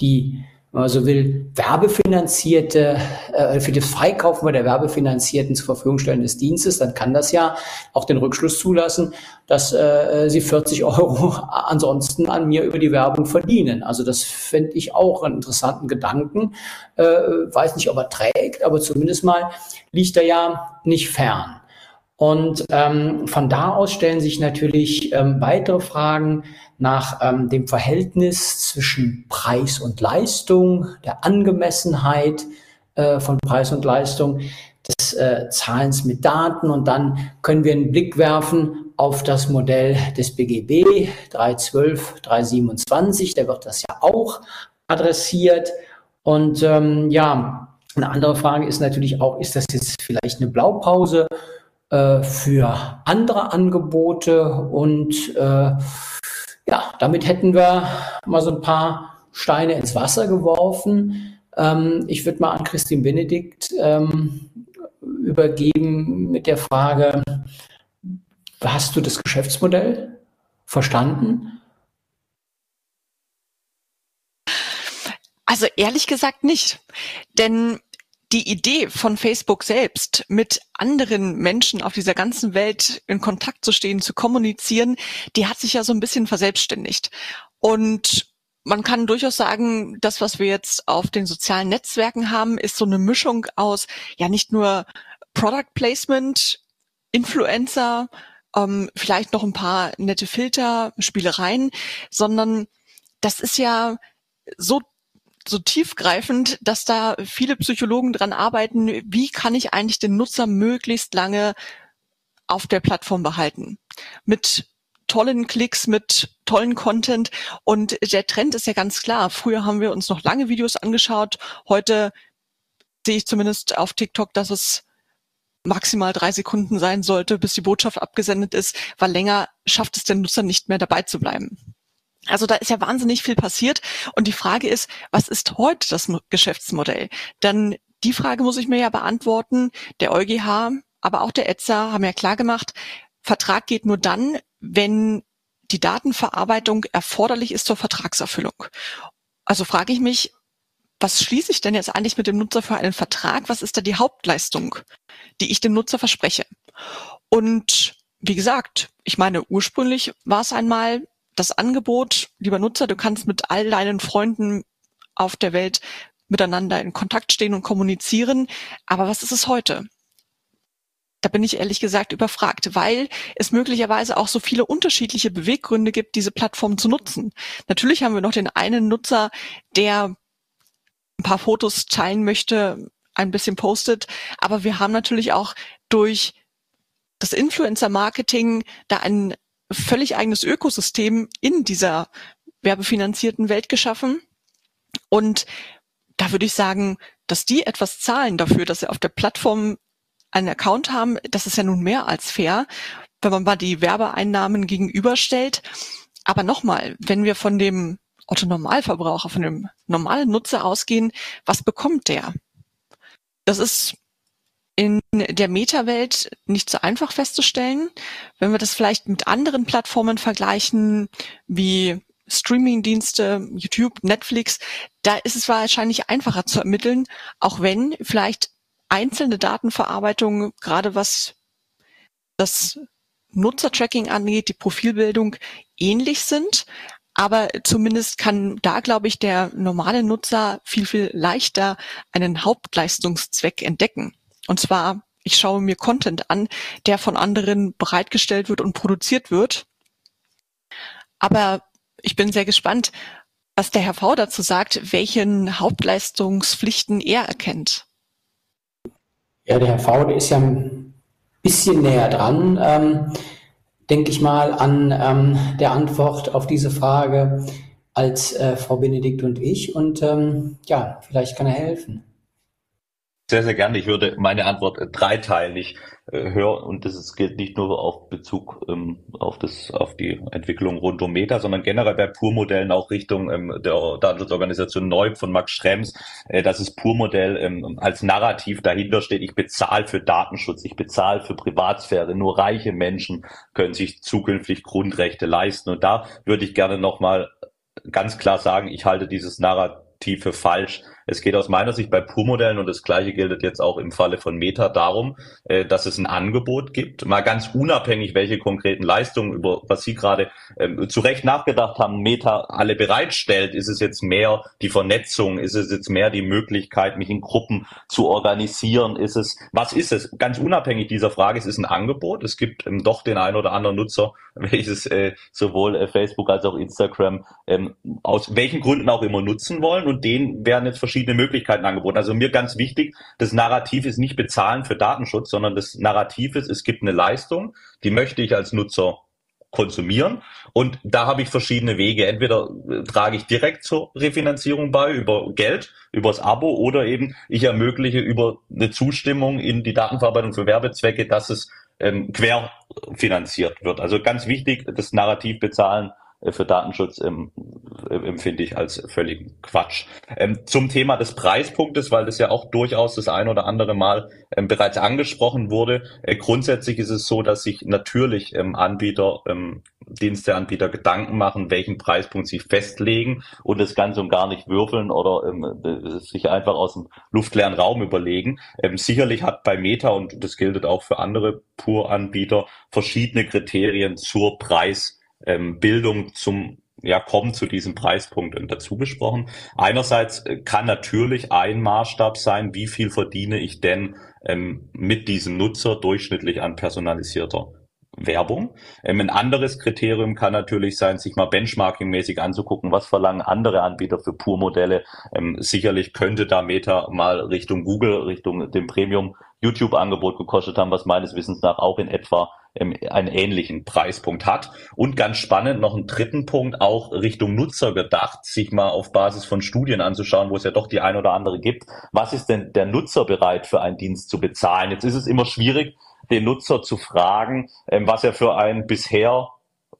die wenn man so will, werbefinanzierte, äh, für das Freikaufen der werbefinanzierten zur Verfügung stellen des Dienstes, dann kann das ja auch den Rückschluss zulassen, dass äh, sie 40 Euro (laughs) ansonsten an mir über die Werbung verdienen. Also das fände ich auch einen interessanten Gedanken. Äh, weiß nicht, ob er trägt, aber zumindest mal liegt er ja nicht fern. Und ähm, von da aus stellen sich natürlich ähm, weitere Fragen nach ähm, dem Verhältnis zwischen Preis und Leistung, der Angemessenheit äh, von Preis und Leistung, des äh, Zahlens mit Daten. Und dann können wir einen Blick werfen auf das Modell des BGB 312, 327. Da wird das ja auch adressiert. Und ähm, ja, eine andere Frage ist natürlich auch, ist das jetzt vielleicht eine Blaupause äh, für andere Angebote und äh, ja, damit hätten wir mal so ein paar Steine ins Wasser geworfen. Ähm, ich würde mal an Christine Benedikt ähm, übergeben mit der Frage, hast du das Geschäftsmodell verstanden? Also ehrlich gesagt nicht. Denn die Idee von Facebook selbst, mit anderen Menschen auf dieser ganzen Welt in Kontakt zu stehen, zu kommunizieren, die hat sich ja so ein bisschen verselbstständigt. Und man kann durchaus sagen, das, was wir jetzt auf den sozialen Netzwerken haben, ist so eine Mischung aus ja nicht nur Product Placement, Influencer, ähm, vielleicht noch ein paar nette Filter, Spielereien, sondern das ist ja so so tiefgreifend, dass da viele Psychologen dran arbeiten, wie kann ich eigentlich den Nutzer möglichst lange auf der Plattform behalten. Mit tollen Klicks, mit tollen Content. Und der Trend ist ja ganz klar. Früher haben wir uns noch lange Videos angeschaut. Heute sehe ich zumindest auf TikTok, dass es maximal drei Sekunden sein sollte, bis die Botschaft abgesendet ist, weil länger schafft es der Nutzer nicht mehr dabei zu bleiben. Also da ist ja wahnsinnig viel passiert. Und die Frage ist, was ist heute das Geschäftsmodell? Dann die Frage muss ich mir ja beantworten. Der EuGH, aber auch der ETSA haben ja klar gemacht, Vertrag geht nur dann, wenn die Datenverarbeitung erforderlich ist zur Vertragserfüllung. Also frage ich mich, was schließe ich denn jetzt eigentlich mit dem Nutzer für einen Vertrag? Was ist da die Hauptleistung, die ich dem Nutzer verspreche? Und wie gesagt, ich meine, ursprünglich war es einmal das Angebot, lieber Nutzer, du kannst mit all deinen Freunden auf der Welt miteinander in Kontakt stehen und kommunizieren. Aber was ist es heute? Da bin ich ehrlich gesagt überfragt, weil es möglicherweise auch so viele unterschiedliche Beweggründe gibt, diese Plattform zu nutzen. Natürlich haben wir noch den einen Nutzer, der ein paar Fotos teilen möchte, ein bisschen postet, aber wir haben natürlich auch durch das Influencer-Marketing da ein völlig eigenes Ökosystem in dieser werbefinanzierten Welt geschaffen. Und da würde ich sagen, dass die etwas zahlen dafür, dass sie auf der Plattform einen Account haben, das ist ja nun mehr als fair, wenn man mal die Werbeeinnahmen gegenüberstellt. Aber nochmal, wenn wir von dem Otto Normalverbraucher, von dem normalen Nutzer ausgehen, was bekommt der? Das ist in der Meta-Welt nicht so einfach festzustellen. Wenn wir das vielleicht mit anderen Plattformen vergleichen, wie Streaming-Dienste, YouTube, Netflix, da ist es wahrscheinlich einfacher zu ermitteln, auch wenn vielleicht einzelne Datenverarbeitung, gerade was das Nutzertracking angeht, die Profilbildung ähnlich sind. Aber zumindest kann da, glaube ich, der normale Nutzer viel, viel leichter einen Hauptleistungszweck entdecken. Und zwar, ich schaue mir Content an, der von anderen bereitgestellt wird und produziert wird. Aber ich bin sehr gespannt, was der Herr V dazu sagt, welchen Hauptleistungspflichten er erkennt. Ja, der Herr V, der ist ja ein bisschen näher dran, ähm, denke ich mal, an ähm, der Antwort auf diese Frage als äh, Frau Benedikt und ich. Und ähm, ja, vielleicht kann er helfen. Sehr, sehr gerne. Ich würde meine Antwort äh, dreiteilig äh, hören und das ist, gilt nicht nur auf Bezug ähm, auf das, auf die Entwicklung rund um Meta, sondern generell bei Pur-Modellen auch Richtung ähm, der Datenschutzorganisation Neub von Max Schrems, äh, dass das Pur-Modell ähm, als Narrativ dahinter steht. Ich bezahle für Datenschutz, ich bezahle für Privatsphäre. Nur reiche Menschen können sich zukünftig Grundrechte leisten. Und da würde ich gerne nochmal ganz klar sagen, ich halte dieses Narrativ für falsch es geht aus meiner Sicht bei Pur-Modellen und das gleiche gilt jetzt auch im Falle von Meta darum, äh, dass es ein Angebot gibt, mal ganz unabhängig, welche konkreten Leistungen, über was Sie gerade ähm, zu Recht nachgedacht haben, Meta alle bereitstellt. Ist es jetzt mehr die Vernetzung? Ist es jetzt mehr die Möglichkeit, mich in Gruppen zu organisieren? Ist es, was ist es? Ganz unabhängig dieser Frage, es ist ein Angebot. Es gibt ähm, doch den einen oder anderen Nutzer, (laughs) welches äh, sowohl äh, Facebook als auch Instagram ähm, aus welchen Gründen auch immer nutzen wollen und denen werden jetzt Möglichkeiten angeboten. Also mir ganz wichtig, das Narrativ ist nicht bezahlen für Datenschutz, sondern das Narrativ ist, es gibt eine Leistung, die möchte ich als Nutzer konsumieren. Und da habe ich verschiedene Wege. Entweder äh, trage ich direkt zur Refinanzierung bei über Geld, übers Abo oder eben ich ermögliche über eine Zustimmung in die Datenverarbeitung für Werbezwecke, dass es ähm, querfinanziert wird. Also ganz wichtig, das Narrativ bezahlen für Datenschutz ähm, äh, empfinde ich als völligen Quatsch. Ähm, zum Thema des Preispunktes, weil das ja auch durchaus das ein oder andere Mal ähm, bereits angesprochen wurde. Äh, grundsätzlich ist es so, dass sich natürlich ähm, Anbieter, ähm, Diensteanbieter Gedanken machen, welchen Preispunkt sie festlegen und das Ganze und gar nicht würfeln oder ähm, sich einfach aus dem luftleeren Raum überlegen. Sicherlich hat bei Meta, und das gilt auch für andere Pur-Anbieter, verschiedene Kriterien zur Preis ähm, Bildung zum ja, kommen zu diesem Preispunkt dazu gesprochen. Einerseits äh, kann natürlich ein Maßstab sein, wie viel verdiene ich denn ähm, mit diesem Nutzer durchschnittlich an personalisierter Werbung. Ähm, ein anderes Kriterium kann natürlich sein, sich mal benchmarkingmäßig anzugucken, was verlangen andere Anbieter für Pur-Modelle. Ähm, sicherlich könnte da Meta mal Richtung Google, Richtung dem Premium YouTube-Angebot gekostet haben, was meines Wissens nach auch in etwa einen ähnlichen Preispunkt hat. Und ganz spannend, noch einen dritten Punkt, auch Richtung Nutzer gedacht, sich mal auf Basis von Studien anzuschauen, wo es ja doch die ein oder andere gibt. Was ist denn der Nutzer bereit für einen Dienst zu bezahlen? Jetzt ist es immer schwierig, den Nutzer zu fragen, ähm, was er für einen bisher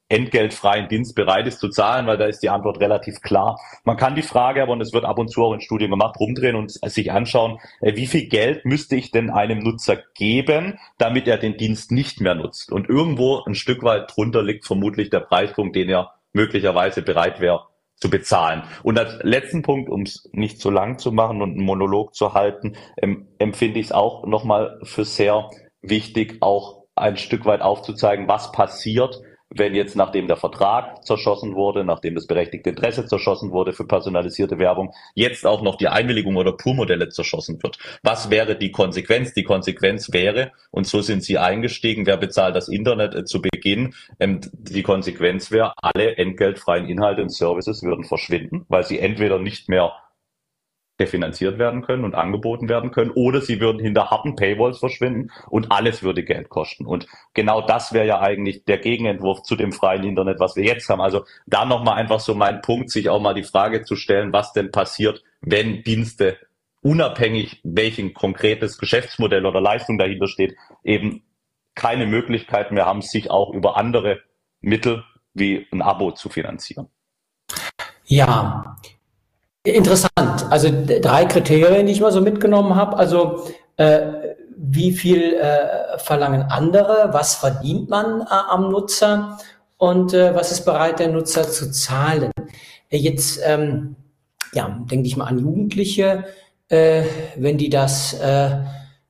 entgeltfreien Dienst bereit ist zu zahlen, weil da ist die Antwort relativ klar. Man kann die Frage aber, und es wird ab und zu auch in Studien gemacht, rumdrehen und sich anschauen, äh, wie viel Geld müsste ich denn einem Nutzer geben, damit er den Dienst nicht mehr nutzt. Und irgendwo ein Stück weit drunter liegt vermutlich der Preispunkt, den er möglicherweise bereit wäre zu bezahlen. Und als letzten Punkt, um es nicht zu lang zu machen und einen Monolog zu halten, ähm, empfinde ich es auch nochmal für sehr wichtig, auch ein Stück weit aufzuzeigen, was passiert, wenn jetzt nachdem der Vertrag zerschossen wurde, nachdem das berechtigte Interesse zerschossen wurde für personalisierte Werbung, jetzt auch noch die Einwilligung oder Pur-Modelle zerschossen wird. Was wäre die Konsequenz? Die Konsequenz wäre, und so sind sie eingestiegen, wer bezahlt das Internet äh, zu Beginn? Ähm, die Konsequenz wäre, alle entgeltfreien Inhalte und Services würden verschwinden, weil sie entweder nicht mehr refinanziert werden können und angeboten werden können, oder sie würden hinter harten Paywalls verschwinden und alles würde Geld kosten. Und genau das wäre ja eigentlich der Gegenentwurf zu dem freien Internet, was wir jetzt haben. Also da nochmal einfach so mein Punkt, sich auch mal die Frage zu stellen, was denn passiert, wenn Dienste unabhängig, welchen konkretes Geschäftsmodell oder Leistung dahinter steht, eben keine Möglichkeit mehr haben, sich auch über andere Mittel wie ein Abo zu finanzieren. Ja, Interessant. Also drei Kriterien, die ich mal so mitgenommen habe. Also äh, wie viel äh, verlangen andere? Was verdient man äh, am Nutzer? Und äh, was ist bereit der Nutzer zu zahlen? Äh, jetzt ähm, ja, denke ich mal an Jugendliche, äh, wenn die das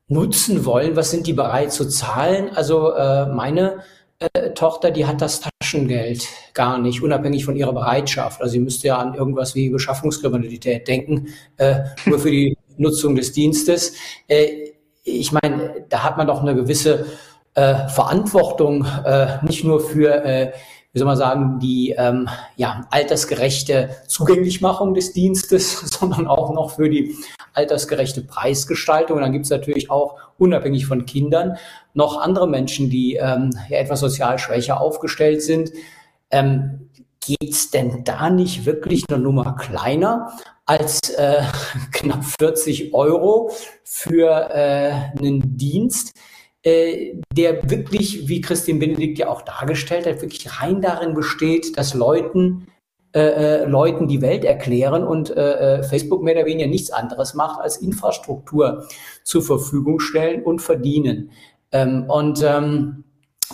nutzen wollen, was sind die bereit zu zahlen? Also meine Tochter, die hat das Taschengeld gar nicht, unabhängig von ihrer Bereitschaft. Also sie müsste ja an irgendwas wie Beschaffungskriminalität denken, äh, nur für die Nutzung des Dienstes. Äh, ich meine, da hat man doch eine gewisse äh, Verantwortung, äh, nicht nur für äh, wie soll man sagen, die ähm, ja, altersgerechte Zugänglichmachung des Dienstes, (laughs) sondern auch noch für die altersgerechte Preisgestaltung. Und dann gibt es natürlich auch, unabhängig von Kindern, noch andere Menschen, die ähm, ja etwas sozial schwächer aufgestellt sind. Ähm, Geht denn da nicht wirklich eine Nummer kleiner als äh, (laughs) knapp 40 Euro für äh, einen Dienst? äh, der wirklich, wie Christian Benedikt ja auch dargestellt hat, wirklich rein darin besteht, dass Leuten äh, äh, Leuten die Welt erklären und äh, äh, Facebook mehr oder weniger nichts anderes macht, als Infrastruktur zur Verfügung stellen und verdienen. Ähm, und ähm,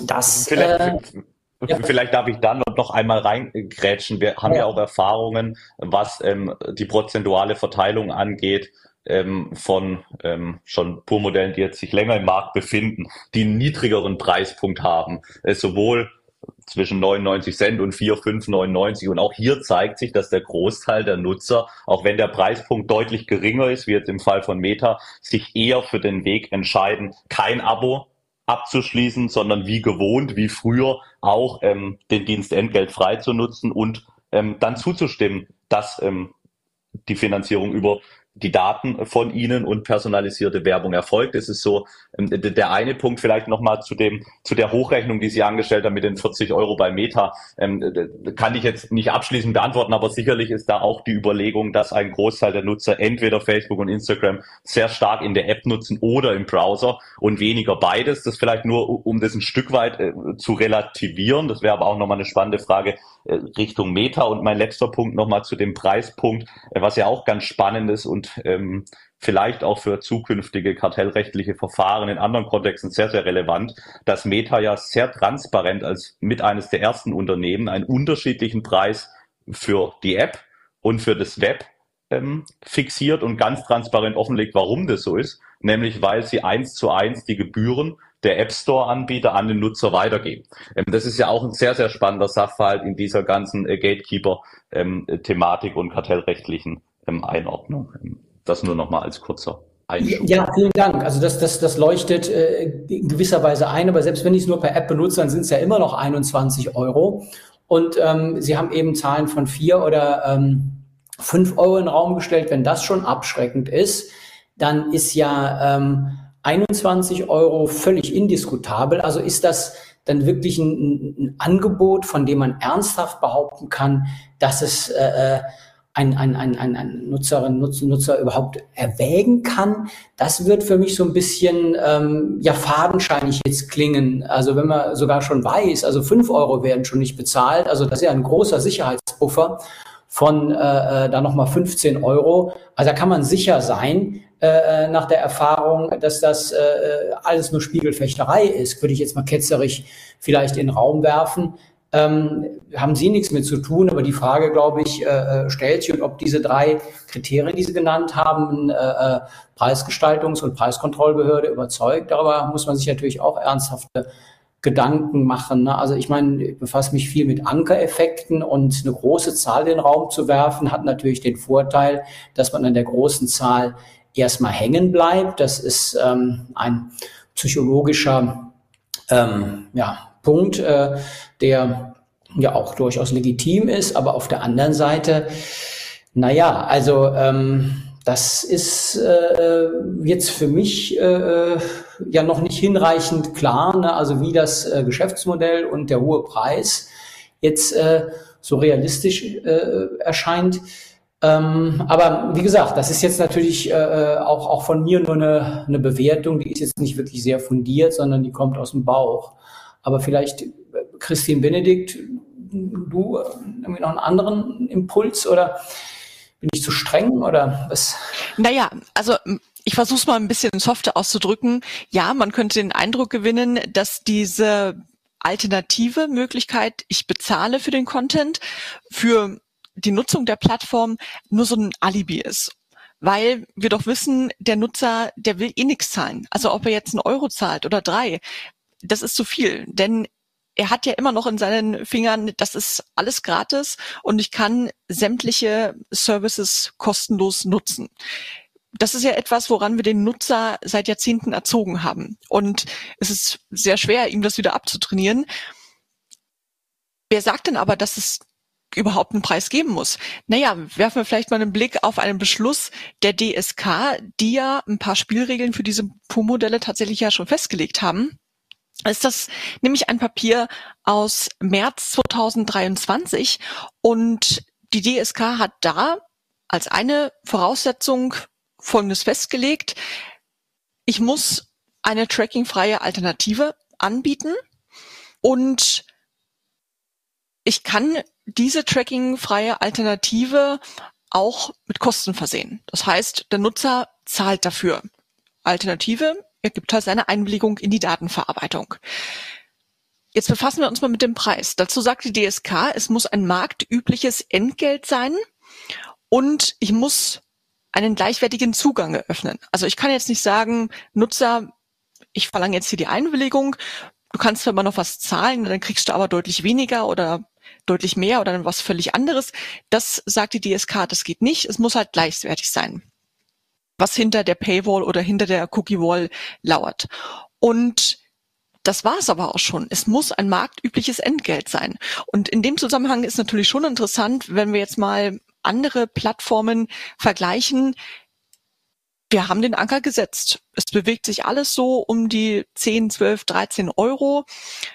das. Vielleicht, äh, ja. Vielleicht darf ich dann noch einmal reingrätschen. Wir haben ja, ja auch Erfahrungen, was ähm, die prozentuale Verteilung angeht ähm, von ähm, schon Purmodellen, die jetzt sich länger im Markt befinden, die einen niedrigeren Preispunkt haben, äh, sowohl zwischen 99 Cent und 4, 5, 99. Und auch hier zeigt sich, dass der Großteil der Nutzer, auch wenn der Preispunkt deutlich geringer ist, wie jetzt im Fall von Meta, sich eher für den Weg entscheiden, kein Abo abzuschließen, sondern wie gewohnt, wie früher auch ähm, den Dienst entgeltfrei zu nutzen und ähm, dann zuzustimmen, dass ähm, die Finanzierung über die Daten von Ihnen und personalisierte Werbung erfolgt. Es ist so ähm, der eine Punkt vielleicht nochmal zu dem zu der Hochrechnung, die Sie angestellt haben mit den 40 Euro bei Meta, ähm, kann ich jetzt nicht abschließend beantworten, aber sicherlich ist da auch die Überlegung, dass ein Großteil der Nutzer entweder Facebook und Instagram sehr stark in der App nutzen oder im Browser und weniger beides. Das vielleicht nur, um das ein Stück weit äh, zu relativieren. Das wäre aber auch nochmal eine spannende Frage Richtung Meta. Und mein letzter Punkt nochmal zu dem Preispunkt, äh, was ja auch ganz spannend ist und ähm, vielleicht auch für zukünftige kartellrechtliche Verfahren in anderen Kontexten sehr, sehr relevant, dass Meta ja sehr transparent als mit eines der ersten Unternehmen einen unterschiedlichen Preis für die App und für das Web ähm, fixiert und ganz transparent offenlegt, warum das so ist, nämlich weil sie eins zu eins die Gebühren der App Store-Anbieter an den Nutzer weitergeben. Ähm, das ist ja auch ein sehr, sehr spannender Sachverhalt in dieser ganzen äh, Gatekeeper-Thematik ähm, und kartellrechtlichen ähm, Einordnung. Das nur nochmal als kurzer Einschub. Ja, vielen Dank. Also das, das, das leuchtet äh, in gewisser Weise ein, aber selbst wenn ich es nur per App benutze, dann sind es ja immer noch 21 Euro. Und ähm, Sie haben eben Zahlen von vier oder ähm, fünf Euro in den Raum gestellt. Wenn das schon abschreckend ist, dann ist ja ähm, 21 Euro völlig indiskutabel. Also ist das dann wirklich ein, ein Angebot, von dem man ernsthaft behaupten kann, dass es äh, äh ein, ein, ein, ein, ein Nutzerin, Nutzer, Nutzer überhaupt erwägen kann, das wird für mich so ein bisschen ähm, ja fadenscheinig jetzt klingen. Also wenn man sogar schon weiß, also fünf Euro werden schon nicht bezahlt, also das ist ja ein großer Sicherheitsbuffer von äh, äh da nochmal 15 Euro. Also da kann man sicher sein, äh, äh, nach der Erfahrung, dass das äh, alles nur Spiegelfechterei ist, würde ich jetzt mal ketzerig vielleicht in den Raum werfen ähm, haben Sie nichts mit zu tun, aber die Frage, glaube ich, äh, äh, stellt sich, und ob diese drei Kriterien, die Sie genannt haben, äh, äh, Preisgestaltungs- und Preiskontrollbehörde überzeugt. Darüber muss man sich natürlich auch ernsthafte Gedanken machen. Ne? Also ich meine, ich befasse mich viel mit Ankereffekten und eine große Zahl in den Raum zu werfen, hat natürlich den Vorteil, dass man an der großen Zahl erstmal hängen bleibt. Das ist ähm, ein psychologischer ähm, ja, Punkt, äh, der ja auch durchaus legitim ist, aber auf der anderen Seite, naja, also ähm, das ist äh, jetzt für mich äh, ja noch nicht hinreichend klar, ne? also wie das äh, Geschäftsmodell und der hohe Preis jetzt äh, so realistisch äh, erscheint. Ähm, aber wie gesagt, das ist jetzt natürlich äh, äh auch, auch von mir nur eine, eine Bewertung, die ist jetzt nicht wirklich sehr fundiert, sondern die kommt aus dem Bauch. Aber vielleicht, Christine Benedikt, du irgendwie noch einen anderen Impuls oder bin ich zu streng oder was? Naja, also ich versuche es mal ein bisschen softer auszudrücken. Ja, man könnte den Eindruck gewinnen, dass diese alternative Möglichkeit, ich bezahle für den Content, für die Nutzung der Plattform nur so ein Alibi ist weil wir doch wissen, der Nutzer, der will eh nichts zahlen. Also ob er jetzt einen Euro zahlt oder drei, das ist zu viel, denn er hat ja immer noch in seinen Fingern, das ist alles gratis und ich kann sämtliche Services kostenlos nutzen. Das ist ja etwas, woran wir den Nutzer seit Jahrzehnten erzogen haben. Und es ist sehr schwer, ihm das wieder abzutrainieren. Wer sagt denn aber, dass es überhaupt einen Preis geben muss. Naja, werfen wir vielleicht mal einen Blick auf einen Beschluss der DSK, die ja ein paar Spielregeln für diese PU-Modelle tatsächlich ja schon festgelegt haben ist das nämlich ein Papier aus März 2023 und die DSK hat da als eine Voraussetzung Folgendes festgelegt. Ich muss eine trackingfreie Alternative anbieten und ich kann diese trackingfreie Alternative auch mit Kosten versehen. Das heißt, der Nutzer zahlt dafür. Alternative er gibt halt seine Einwilligung in die Datenverarbeitung. Jetzt befassen wir uns mal mit dem Preis. Dazu sagt die DSK, es muss ein marktübliches Entgelt sein und ich muss einen gleichwertigen Zugang eröffnen. Also ich kann jetzt nicht sagen, Nutzer, ich verlange jetzt hier die Einwilligung, du kannst zwar immer noch was zahlen, dann kriegst du aber deutlich weniger oder deutlich mehr oder was völlig anderes. Das sagt die DSK, das geht nicht. Es muss halt gleichwertig sein was hinter der Paywall oder hinter der Cookie-Wall lauert. Und das war es aber auch schon. Es muss ein marktübliches Entgelt sein. Und in dem Zusammenhang ist natürlich schon interessant, wenn wir jetzt mal andere Plattformen vergleichen. Wir haben den Anker gesetzt. Es bewegt sich alles so um die 10, 12, 13 Euro.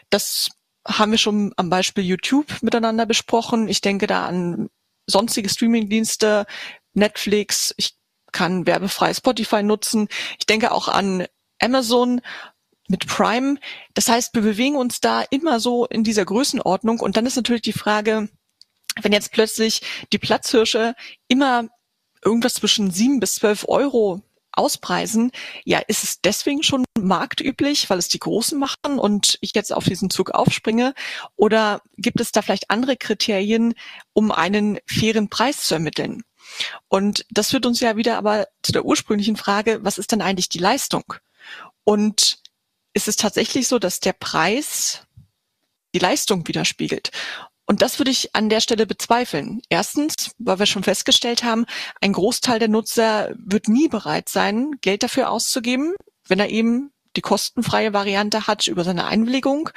Das haben wir schon am Beispiel YouTube miteinander besprochen. Ich denke da an sonstige Streamingdienste, Netflix. Ich kann werbefrei Spotify nutzen. Ich denke auch an Amazon mit Prime. Das heißt, wir bewegen uns da immer so in dieser Größenordnung. Und dann ist natürlich die Frage, wenn jetzt plötzlich die Platzhirsche immer irgendwas zwischen sieben bis zwölf Euro auspreisen, ja, ist es deswegen schon marktüblich, weil es die Großen machen und ich jetzt auf diesen Zug aufspringe? Oder gibt es da vielleicht andere Kriterien, um einen fairen Preis zu ermitteln? Und das führt uns ja wieder aber zu der ursprünglichen Frage, was ist denn eigentlich die Leistung? Und ist es tatsächlich so, dass der Preis die Leistung widerspiegelt? Und das würde ich an der Stelle bezweifeln. Erstens, weil wir schon festgestellt haben, ein Großteil der Nutzer wird nie bereit sein, Geld dafür auszugeben, wenn er eben die kostenfreie Variante hat über seine Einwilligung.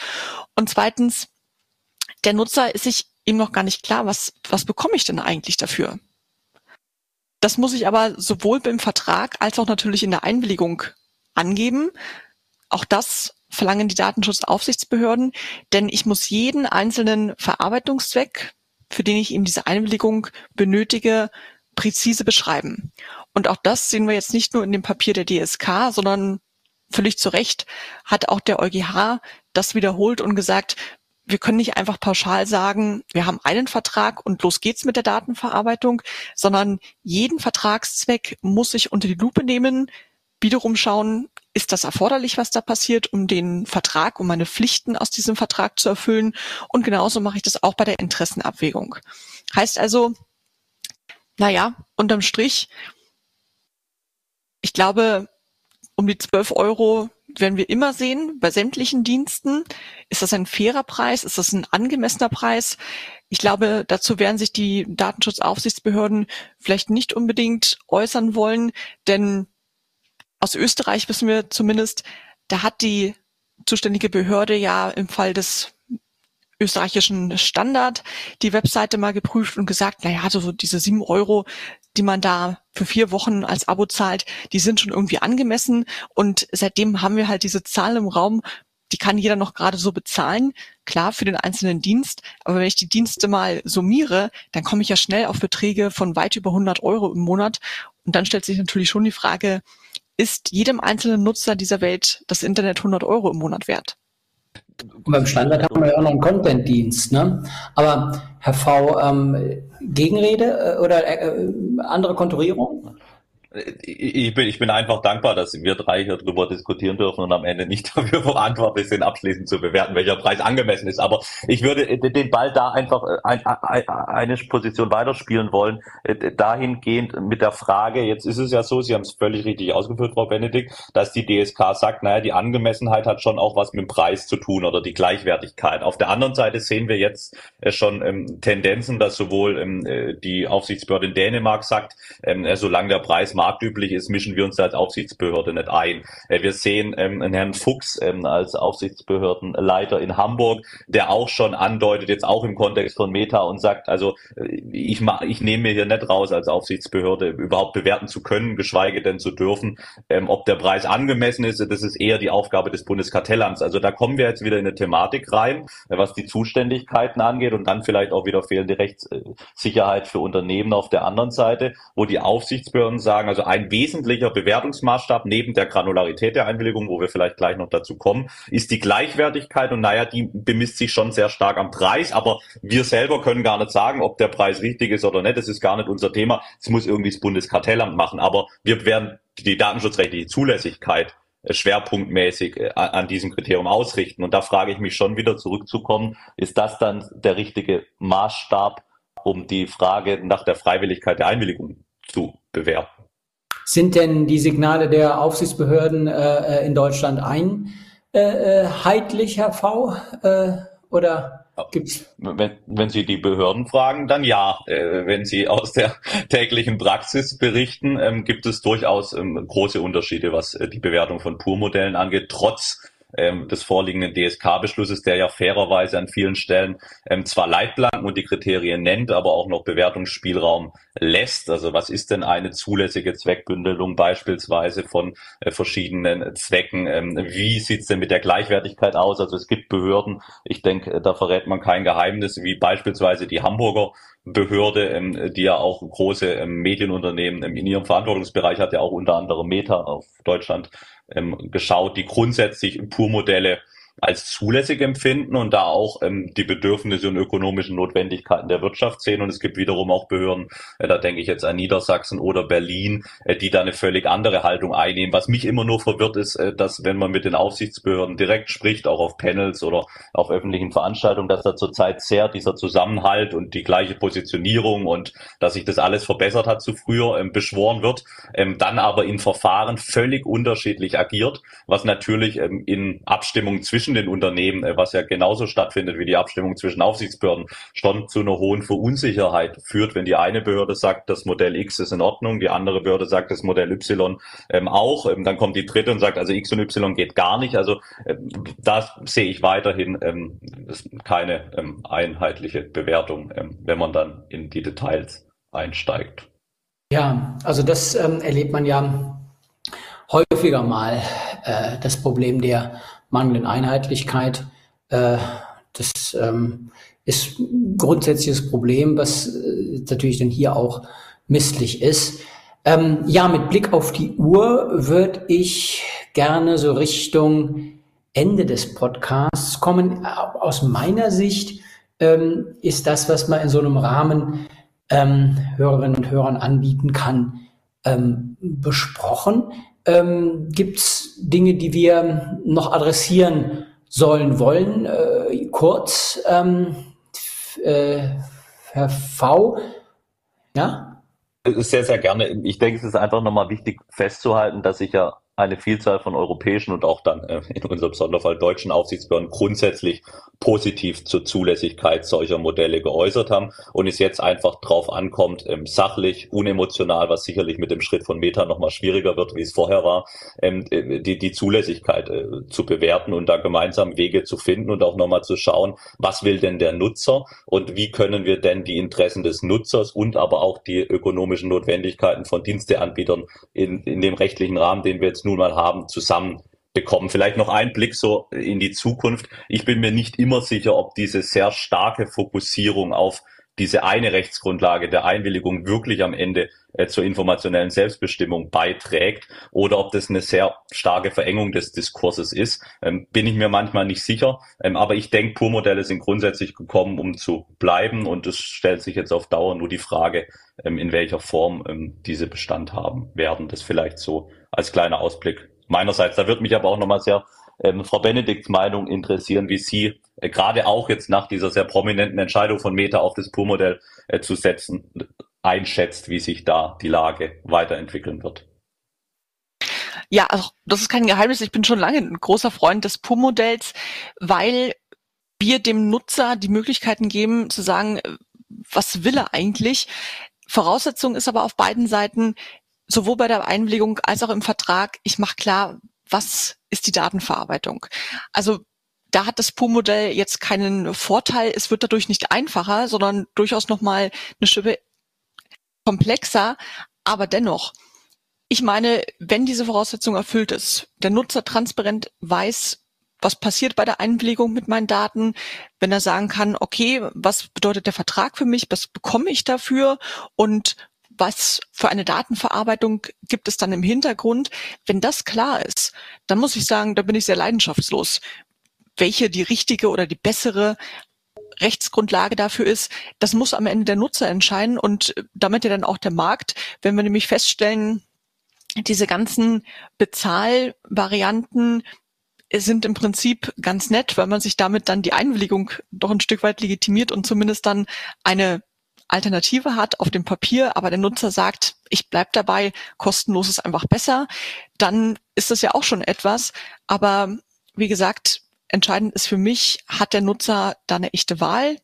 Und zweitens, der Nutzer ist sich eben noch gar nicht klar, was, was bekomme ich denn eigentlich dafür? Das muss ich aber sowohl beim Vertrag als auch natürlich in der Einwilligung angeben. Auch das verlangen die Datenschutzaufsichtsbehörden, denn ich muss jeden einzelnen Verarbeitungszweck, für den ich eben diese Einwilligung benötige, präzise beschreiben. Und auch das sehen wir jetzt nicht nur in dem Papier der DSK, sondern völlig zu Recht hat auch der EuGH das wiederholt und gesagt, wir können nicht einfach pauschal sagen, wir haben einen Vertrag und los geht's mit der Datenverarbeitung, sondern jeden Vertragszweck muss ich unter die Lupe nehmen, wiederum schauen, ist das erforderlich, was da passiert, um den Vertrag, um meine Pflichten aus diesem Vertrag zu erfüllen. Und genauso mache ich das auch bei der Interessenabwägung. Heißt also, naja, unterm Strich, ich glaube, um die 12 Euro werden wir immer sehen bei sämtlichen Diensten. Ist das ein fairer Preis? Ist das ein angemessener Preis? Ich glaube, dazu werden sich die Datenschutzaufsichtsbehörden vielleicht nicht unbedingt äußern wollen, denn aus Österreich wissen wir zumindest, da hat die zuständige Behörde ja im Fall des österreichischen Standard die Webseite mal geprüft und gesagt, naja, so diese sieben Euro, die man da für vier Wochen als Abo zahlt, die sind schon irgendwie angemessen. Und seitdem haben wir halt diese Zahl im Raum, die kann jeder noch gerade so bezahlen, klar für den einzelnen Dienst. Aber wenn ich die Dienste mal summiere, dann komme ich ja schnell auf Beträge von weit über 100 Euro im Monat. Und dann stellt sich natürlich schon die Frage, ist jedem einzelnen Nutzer dieser Welt das Internet 100 Euro im Monat wert? Und beim Standard haben wir ja auch noch einen Content-Dienst. Ne? Aber Herr V, ähm, Gegenrede äh, oder äh, äh, andere Konturierung? Ich bin, ich bin einfach dankbar, dass wir drei hier drüber diskutieren dürfen und am Ende nicht (laughs) dafür verantwortlich sind, abschließend zu bewerten, welcher Preis angemessen ist. Aber ich würde den Ball da einfach ein, ein, eine Position weiterspielen wollen, dahingehend mit der Frage, jetzt ist es ja so, Sie haben es völlig richtig ausgeführt, Frau Benedikt, dass die DSK sagt, naja, die Angemessenheit hat schon auch was mit dem Preis zu tun oder die Gleichwertigkeit. Auf der anderen Seite sehen wir jetzt äh, schon ähm, Tendenzen, dass sowohl ähm, äh, die Aufsichtsbehörde in Dänemark sagt, ähm, solange der Preis marktüblich ist, mischen wir uns als Aufsichtsbehörde nicht ein. Äh, wir sehen ähm, einen Herrn Fuchs ähm, als Aufsichtsbehördenleiter in Hamburg, der auch schon andeutet, jetzt auch im Kontext von Meta und sagt, also äh, ich, ich nehme mir hier nicht raus, als Aufsichtsbehörde überhaupt bewerten zu können, geschweige denn zu dürfen, ähm, ob der Preis angemessen ist. Das ist eher die Aufgabe des Bundeskartellamts. Also da kommen wir jetzt wieder in eine Thematik rein, äh, was die Zuständigkeiten angeht und dann vielleicht auch wieder fehlende Rechtssicherheit für Unternehmen auf der anderen Seite, wo die Aufsichtsbehörden sagen, sagen, also ein wesentlicher Bewertungsmaßstab neben der Granularität der Einwilligung, wo wir vielleicht gleich noch dazu kommen, ist die Gleichwertigkeit und naja, die bemisst sich schon sehr stark am Preis, aber wir selber können gar nicht sagen, ob der Preis richtig ist oder nicht. Das ist gar nicht unser Thema. Das muss irgendwie das Bundeskartellamt machen. Aber wir werden die datenschutzrechtliche Zulässigkeit äh, schwerpunktmäßig äh, an diesem Kriterium ausrichten. Und da frage ich mich schon wieder zurückzukommen, ist das dann der richtige Maßstab, um die Frage nach der Freiwilligkeit der Einwilligung zu bewerten? Sind denn die Signale der Aufsichtsbehörden äh, äh in Deutschland einheitlich, Herr V? Äh, oder gibt's? Wenn, wenn Sie die Behörden fragen, dann ja. Äh, wenn Sie aus der (laughs) täglichen Praxis berichten, ähm, gibt es durchaus ähm, große Unterschiede, was äh, die Bewertung von Purmodellen angeht, trotz ähm, des vorliegenden DSK-Beschlusses, der ja fairerweise an vielen Stellen ähm, zwar Leitplanken und die Kriterien nennt, aber auch noch Bewertungsspielraum lässt. Also was ist denn eine zulässige Zweckbündelung beispielsweise von äh, verschiedenen Zwecken? Ähm, wie sieht's denn mit der Gleichwertigkeit aus? Also es gibt Behörden, ich denke, da verrät man kein Geheimnis, wie beispielsweise die Hamburger Behörde, ähm, die ja auch große ähm, Medienunternehmen ähm, in ihrem Verantwortungsbereich hat, ja auch unter anderem Meta auf Deutschland geschaut, die grundsätzlich Purmodelle als zulässig empfinden und da auch ähm, die Bedürfnisse und ökonomischen Notwendigkeiten der Wirtschaft sehen. Und es gibt wiederum auch Behörden, äh, da denke ich jetzt an Niedersachsen oder Berlin, äh, die da eine völlig andere Haltung einnehmen. Was mich immer nur verwirrt ist, äh, dass wenn man mit den Aufsichtsbehörden direkt spricht, auch auf Panels oder auf öffentlichen Veranstaltungen, dass da zurzeit sehr dieser Zusammenhalt und die gleiche Positionierung und dass sich das alles verbessert hat zu früher ähm, beschworen wird, ähm, dann aber in Verfahren völlig unterschiedlich agiert, was natürlich ähm, in Abstimmung zwischen zwischen den Unternehmen, äh, was ja genauso stattfindet wie die Abstimmung zwischen Aufsichtsbehörden, schon zu einer hohen Verunsicherheit führt, wenn die eine Behörde sagt, das Modell X ist in Ordnung, die andere Behörde sagt, das Modell Y ähm, auch, ähm, dann kommt die dritte und sagt, also X und Y geht gar nicht. Also ähm, da sehe ich weiterhin ähm, keine ähm, einheitliche Bewertung, wenn man dann in die Details einsteigt. Ja, also das ähm, erlebt man ja häufiger mal, äh, das Problem der mangelnden Einheitlichkeit. Äh, das ähm, ist ein grundsätzliches Problem, was äh, natürlich dann hier auch misslich ist. Ähm, ja, mit Blick auf die Uhr würde ich gerne so Richtung Ende des Podcasts kommen. Aus meiner Sicht ähm, ist das, was man in so einem Rahmen ähm, Hörerinnen und Hörern anbieten kann, ähm, besprochen. Ähm, Gibt es Dinge, die wir noch adressieren sollen wollen? Äh, kurz, ähm, äh, Herr V. Ja? Sehr, sehr gerne. Ich denke, es ist einfach nochmal wichtig festzuhalten, dass ich ja eine Vielzahl von europäischen und auch dann äh, in unserem Sonderfall deutschen Aufsichtsbehörden grundsätzlich positiv zur Zulässigkeit solcher Modelle geäußert haben und es jetzt einfach drauf ankommt, ähm, sachlich, unemotional, was sicherlich mit dem Schritt von Meta nochmal schwieriger wird, wie es vorher war, ähm, äh, die, die Zulässigkeit äh, zu bewerten und da gemeinsam Wege zu finden und auch nochmal zu schauen, was will denn der Nutzer und wie können wir denn die Interessen des Nutzers und aber auch die ökonomischen Notwendigkeiten von Diensteanbietern in, in dem rechtlichen Rahmen, den wir jetzt nun mal haben, zusammen bekommen. Vielleicht noch ein Blick so in die Zukunft. Ich bin mir nicht immer sicher, ob diese sehr starke Fokussierung auf diese eine Rechtsgrundlage der Einwilligung wirklich am Ende äh, zur informationellen Selbstbestimmung beiträgt oder ob das eine sehr starke Verengung des Diskurses ist, ähm, bin ich mir manchmal nicht sicher. Ähm, aber ich denke, Pur-Modelle sind grundsätzlich gekommen, um zu bleiben und es stellt sich jetzt auf Dauer nur die Frage, ähm, in welcher Form ähm, diese Bestand haben werden. Das vielleicht so als kleiner Ausblick meinerseits. Da wird mich aber auch nochmal sehr ähm, Frau Benedikts Meinung interessieren, wie sie äh, gerade auch jetzt nach dieser sehr prominenten Entscheidung von Meta auf das Pur-Modell äh, zu setzen, einschätzt, wie sich da die Lage weiterentwickeln wird. Ja, also das ist kein Geheimnis. Ich bin schon lange ein großer Freund des Pur-Modells, weil wir dem Nutzer die Möglichkeiten geben zu sagen, äh, was will er eigentlich? Voraussetzung ist aber auf beiden Seiten, sowohl bei der Einwilligung als auch im Vertrag, ich mache klar, was ist die Datenverarbeitung. Also da hat das PO-Modell jetzt keinen Vorteil. Es wird dadurch nicht einfacher, sondern durchaus nochmal eine Schippe komplexer. Aber dennoch, ich meine, wenn diese Voraussetzung erfüllt ist, der Nutzer transparent weiß, was passiert bei der Einwilligung mit meinen Daten, wenn er sagen kann, okay, was bedeutet der Vertrag für mich, was bekomme ich dafür und was für eine Datenverarbeitung gibt es dann im Hintergrund? Wenn das klar ist, dann muss ich sagen, da bin ich sehr leidenschaftslos. Welche die richtige oder die bessere Rechtsgrundlage dafür ist, das muss am Ende der Nutzer entscheiden und damit ja dann auch der Markt. Wenn wir nämlich feststellen, diese ganzen Bezahlvarianten sind im Prinzip ganz nett, weil man sich damit dann die Einwilligung doch ein Stück weit legitimiert und zumindest dann eine Alternative hat auf dem Papier, aber der Nutzer sagt, ich bleib dabei, kostenlos ist einfach besser, dann ist das ja auch schon etwas. Aber wie gesagt, entscheidend ist für mich, hat der Nutzer da eine echte Wahl?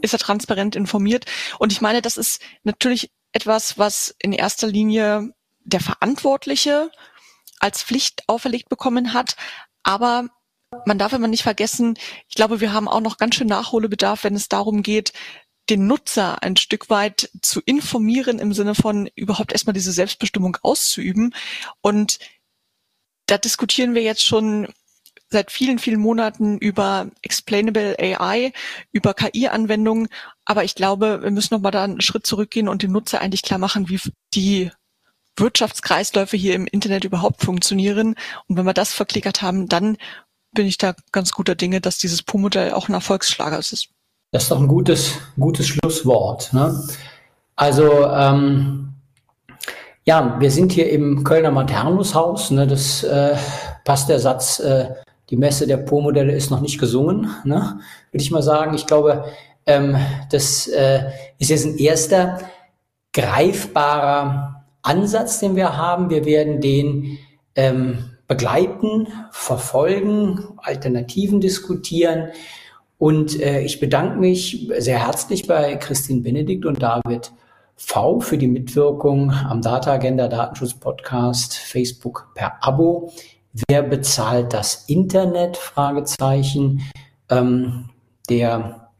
Ist er transparent informiert? Und ich meine, das ist natürlich etwas, was in erster Linie der Verantwortliche als Pflicht auferlegt bekommen hat. Aber man darf immer nicht vergessen, ich glaube, wir haben auch noch ganz schön Nachholbedarf, wenn es darum geht, den Nutzer ein Stück weit zu informieren im Sinne von überhaupt erstmal diese Selbstbestimmung auszuüben. Und da diskutieren wir jetzt schon seit vielen, vielen Monaten über Explainable AI, über KI-Anwendungen. Aber ich glaube, wir müssen nochmal da einen Schritt zurückgehen und dem Nutzer eigentlich klar machen, wie die Wirtschaftskreisläufe hier im Internet überhaupt funktionieren. Und wenn wir das verklickert haben, dann bin ich da ganz guter Dinge, dass dieses PO-Modell auch ein Erfolgsschlager ist. Das ist doch ein gutes, gutes Schlusswort. Ne? Also ähm, ja, wir sind hier im Kölner Maternushaus. Ne? Das äh, passt der Satz, äh, die Messe der Po-Modelle ist noch nicht gesungen, ne? würde ich mal sagen. Ich glaube, ähm, das äh, ist jetzt ein erster greifbarer Ansatz, den wir haben. Wir werden den ähm, begleiten, verfolgen, Alternativen diskutieren. Und äh, ich bedanke mich sehr herzlich bei Christine Benedikt und David V für die Mitwirkung am Data Agenda Datenschutz Podcast Facebook per Abo. Wer bezahlt das Internet? Fragezeichen. Ähm, der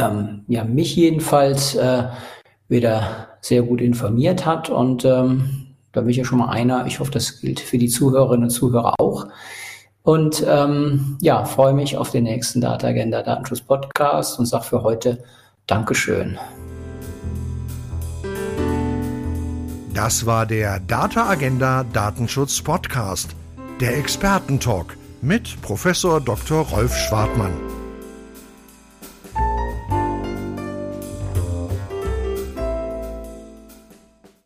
ähm, ja, mich jedenfalls äh, wieder sehr gut informiert hat und ähm, da bin ich ja schon mal einer. Ich hoffe, das gilt für die Zuhörerinnen und Zuhörer auch. Und ähm, ja, freue mich auf den nächsten Data Agenda Datenschutz Podcast und sage für heute Dankeschön. Das war der Data Agenda Datenschutz Podcast, der Expertentalk mit Professor Dr. Rolf Schwartmann.